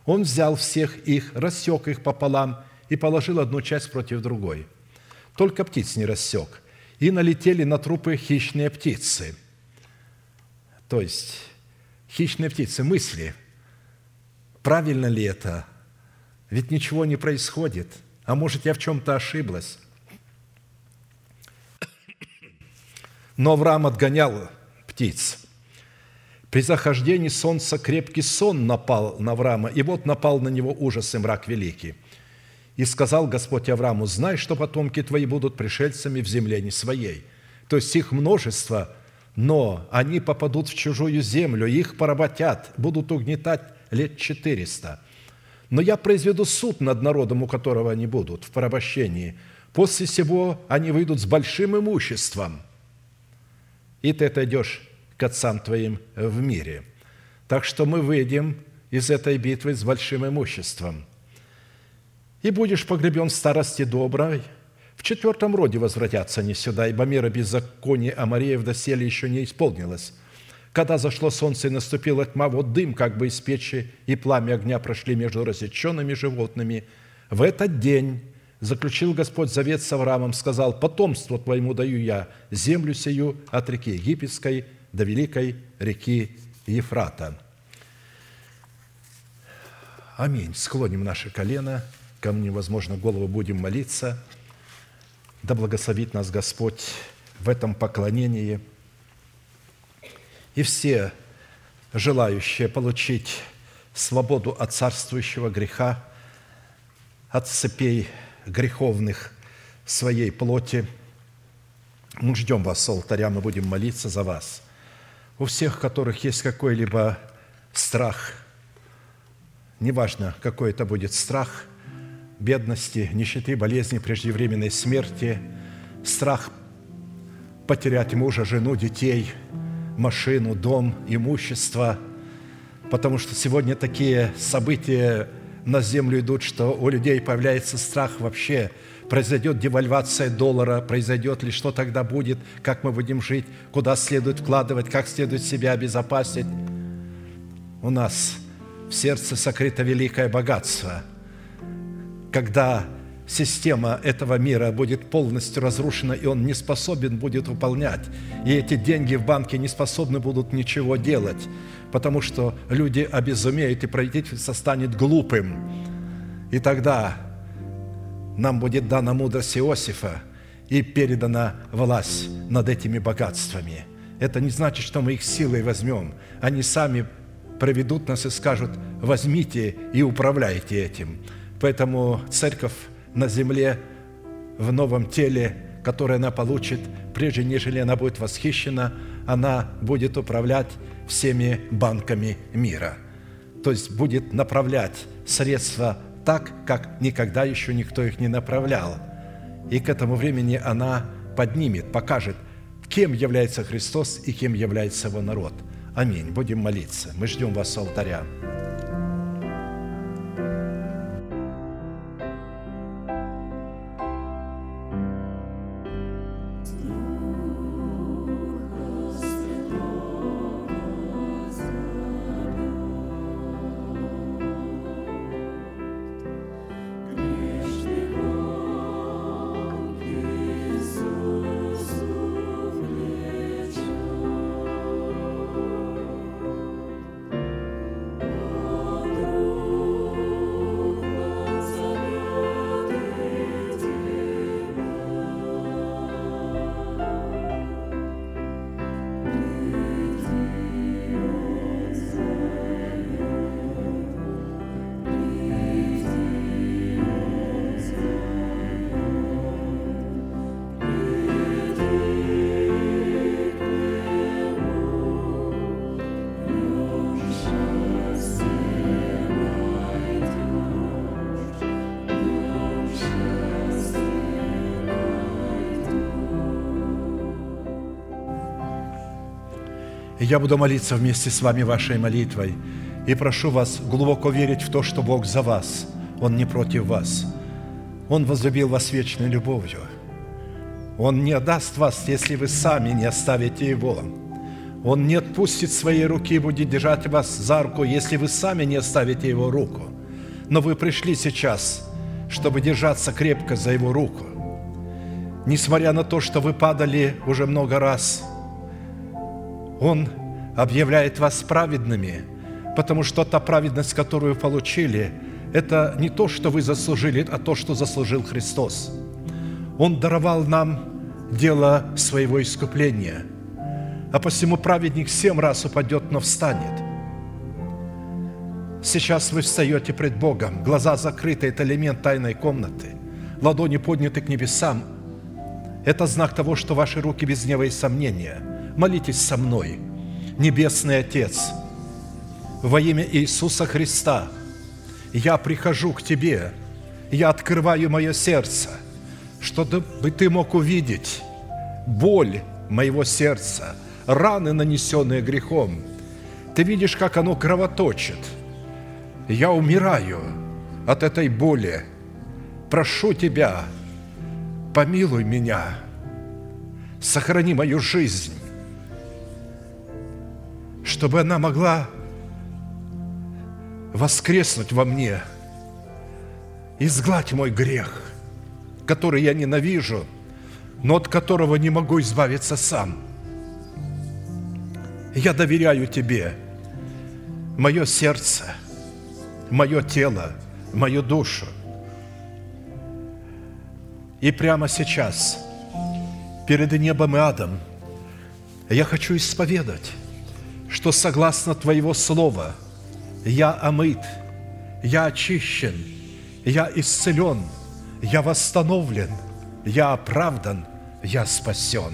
Он взял всех их, рассек их пополам и положил одну часть против другой. Только птиц не рассек. И налетели на трупы хищные птицы. То есть хищные птицы, мысли. Правильно ли это? Ведь ничего не происходит. А может, я в чем-то ошиблась? Но Авраам отгонял птиц. При захождении солнца крепкий сон напал на Авраама, и вот напал на него ужас и мрак великий. И сказал Господь Аврааму, знай, что потомки твои будут пришельцами в земле не своей. То есть их множество, но они попадут в чужую землю, их поработят, будут угнетать лет четыреста. Но я произведу суд над народом, у которого они будут в порабощении. После всего они выйдут с большим имуществом – и ты отойдешь к отцам твоим в мире. Так что мы выйдем из этой битвы с большим имуществом. И будешь погребен в старости доброй. В четвертом роде возвратятся они сюда, ибо мера беззакония Амареев доселе еще не исполнилась. Когда зашло солнце и наступила тьма, вот дым как бы из печи и пламя огня прошли между рассеченными животными. В этот день заключил Господь завет с Авраамом, сказал, «Потомству твоему даю я землю сию от реки Египетской до великой реки Ефрата». Аминь. Склоним наши колено, кому невозможно голову будем молиться. Да благословит нас Господь в этом поклонении. И все желающие получить свободу от царствующего греха, от цепей греховных своей плоти. Мы ждем вас с алтаря, мы будем молиться за вас. У всех, у которых есть какой-либо страх, неважно, какой это будет страх, бедности, нищеты, болезни, преждевременной смерти, страх потерять мужа, жену, детей, машину, дом, имущество, потому что сегодня такие события на землю идут, что у людей появляется страх вообще, произойдет девальвация доллара, произойдет ли, что тогда будет, как мы будем жить, куда следует вкладывать, как следует себя обезопасить. У нас в сердце сокрыто великое богатство. Когда система этого мира будет полностью разрушена, и он не способен будет выполнять, и эти деньги в банке не способны будут ничего делать – потому что люди обезумеют, и правительство станет глупым. И тогда нам будет дана мудрость Иосифа и передана власть над этими богатствами. Это не значит, что мы их силой возьмем. Они сами проведут нас и скажут, возьмите и управляйте этим. Поэтому церковь на земле в новом теле, которое она получит, прежде нежели она будет восхищена, она будет управлять всеми банками мира. То есть будет направлять средства так, как никогда еще никто их не направлял. И к этому времени она поднимет, покажет, кем является Христос и кем является его народ. Аминь. Будем молиться. Мы ждем вас с алтаря. Я буду молиться вместе с вами вашей молитвой. И прошу вас глубоко верить в то, что Бог за вас. Он не против вас. Он возлюбил вас вечной любовью. Он не отдаст вас, если вы сами не оставите Его. Он не отпустит своей руки и будет держать вас за руку, если вы сами не оставите Его руку. Но вы пришли сейчас, чтобы держаться крепко за Его руку. Несмотря на то, что вы падали уже много раз – он объявляет вас праведными, потому что та праведность, которую получили, это не то, что вы заслужили, а то, что заслужил Христос. Он даровал нам дело своего искупления, а посему праведник семь раз упадет, но встанет. Сейчас вы встаете пред Богом, глаза закрыты, это элемент тайной комнаты, ладони подняты к небесам. Это знак того, что ваши руки без гнева и сомнения – молитесь со мной. Небесный Отец, во имя Иисуса Христа, я прихожу к Тебе, я открываю мое сердце, чтобы Ты мог увидеть боль моего сердца, раны, нанесенные грехом. Ты видишь, как оно кровоточит. Я умираю от этой боли. прошу Тебя, помилуй меня, сохрани мою жизнь, чтобы она могла воскреснуть во мне. Изгладь мой грех, который я ненавижу, но от которого не могу избавиться сам. Я доверяю Тебе мое сердце, мое тело, мою душу. И прямо сейчас, перед небом и адом, я хочу исповедать, что согласно Твоего Слова – я омыт, я очищен, я исцелен, я восстановлен, я оправдан, я спасен.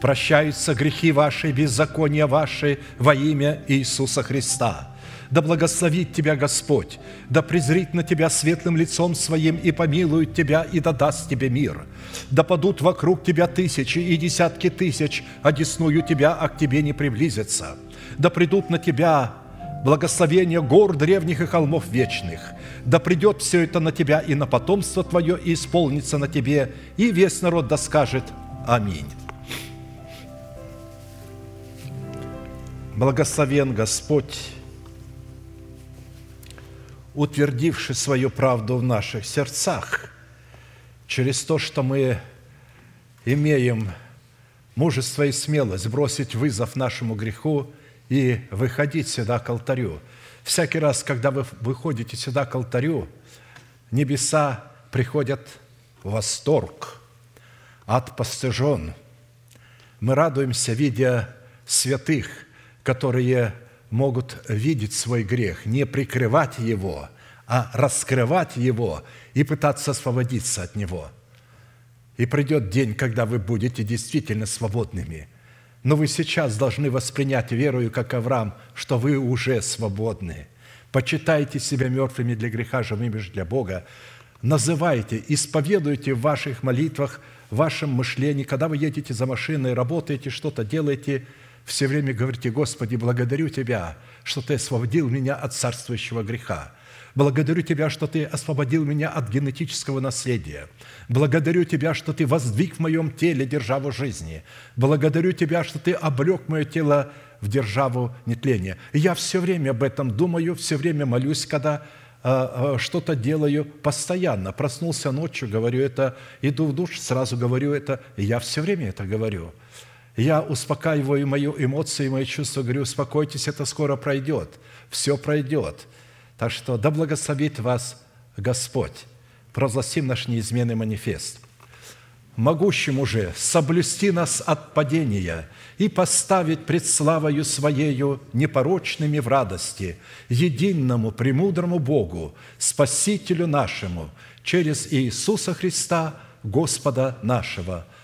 Прощаются грехи ваши, беззакония ваши во имя Иисуса Христа. Да благословит тебя Господь, да презрит на тебя светлым лицом своим и помилует тебя и да даст тебе мир. Да падут вокруг тебя тысячи и десятки тысяч, а десную тебя, а к тебе не приблизятся. Да придут на тебя благословение гор древних и холмов вечных. Да придет все это на тебя и на потомство твое, и исполнится на тебе, и весь народ да скажет Аминь. Благословен Господь, утвердивший свою правду в наших сердцах, через то, что мы имеем мужество и смелость бросить вызов нашему греху – и выходить сюда к алтарю. Всякий раз, когда вы выходите сюда к алтарю, небеса приходят в восторг, от постыжен. Мы радуемся, видя святых, которые могут видеть свой грех, не прикрывать его, а раскрывать его и пытаться освободиться от него. И придет день, когда вы будете действительно свободными – но вы сейчас должны воспринять верою, как Авраам, что вы уже свободны. Почитайте себя мертвыми для греха, живыми же для Бога. Называйте, исповедуйте в ваших молитвах, в вашем мышлении, когда вы едете за машиной, работаете, что-то делаете, все время говорите, Господи, благодарю Тебя, что Ты освободил меня от царствующего греха. Благодарю Тебя, что Ты освободил меня от генетического наследия. Благодарю Тебя, что Ты воздвиг в моем теле державу жизни. Благодарю Тебя, что Ты облег мое тело в державу нетления. И я все время об этом думаю, все время молюсь, когда э, э, что-то делаю постоянно. Проснулся ночью, говорю это, иду в душ, сразу говорю это, и я все время это говорю. Я успокаиваю мои эмоции, мои чувства, говорю, успокойтесь, это скоро пройдет, все пройдет. Так что да благословит вас Господь. Провозгласим наш неизменный манифест. Могущим уже соблюсти нас от падения и поставить пред славою Своею непорочными в радости, единому премудрому Богу, Спасителю нашему, через Иисуса Христа, Господа нашего,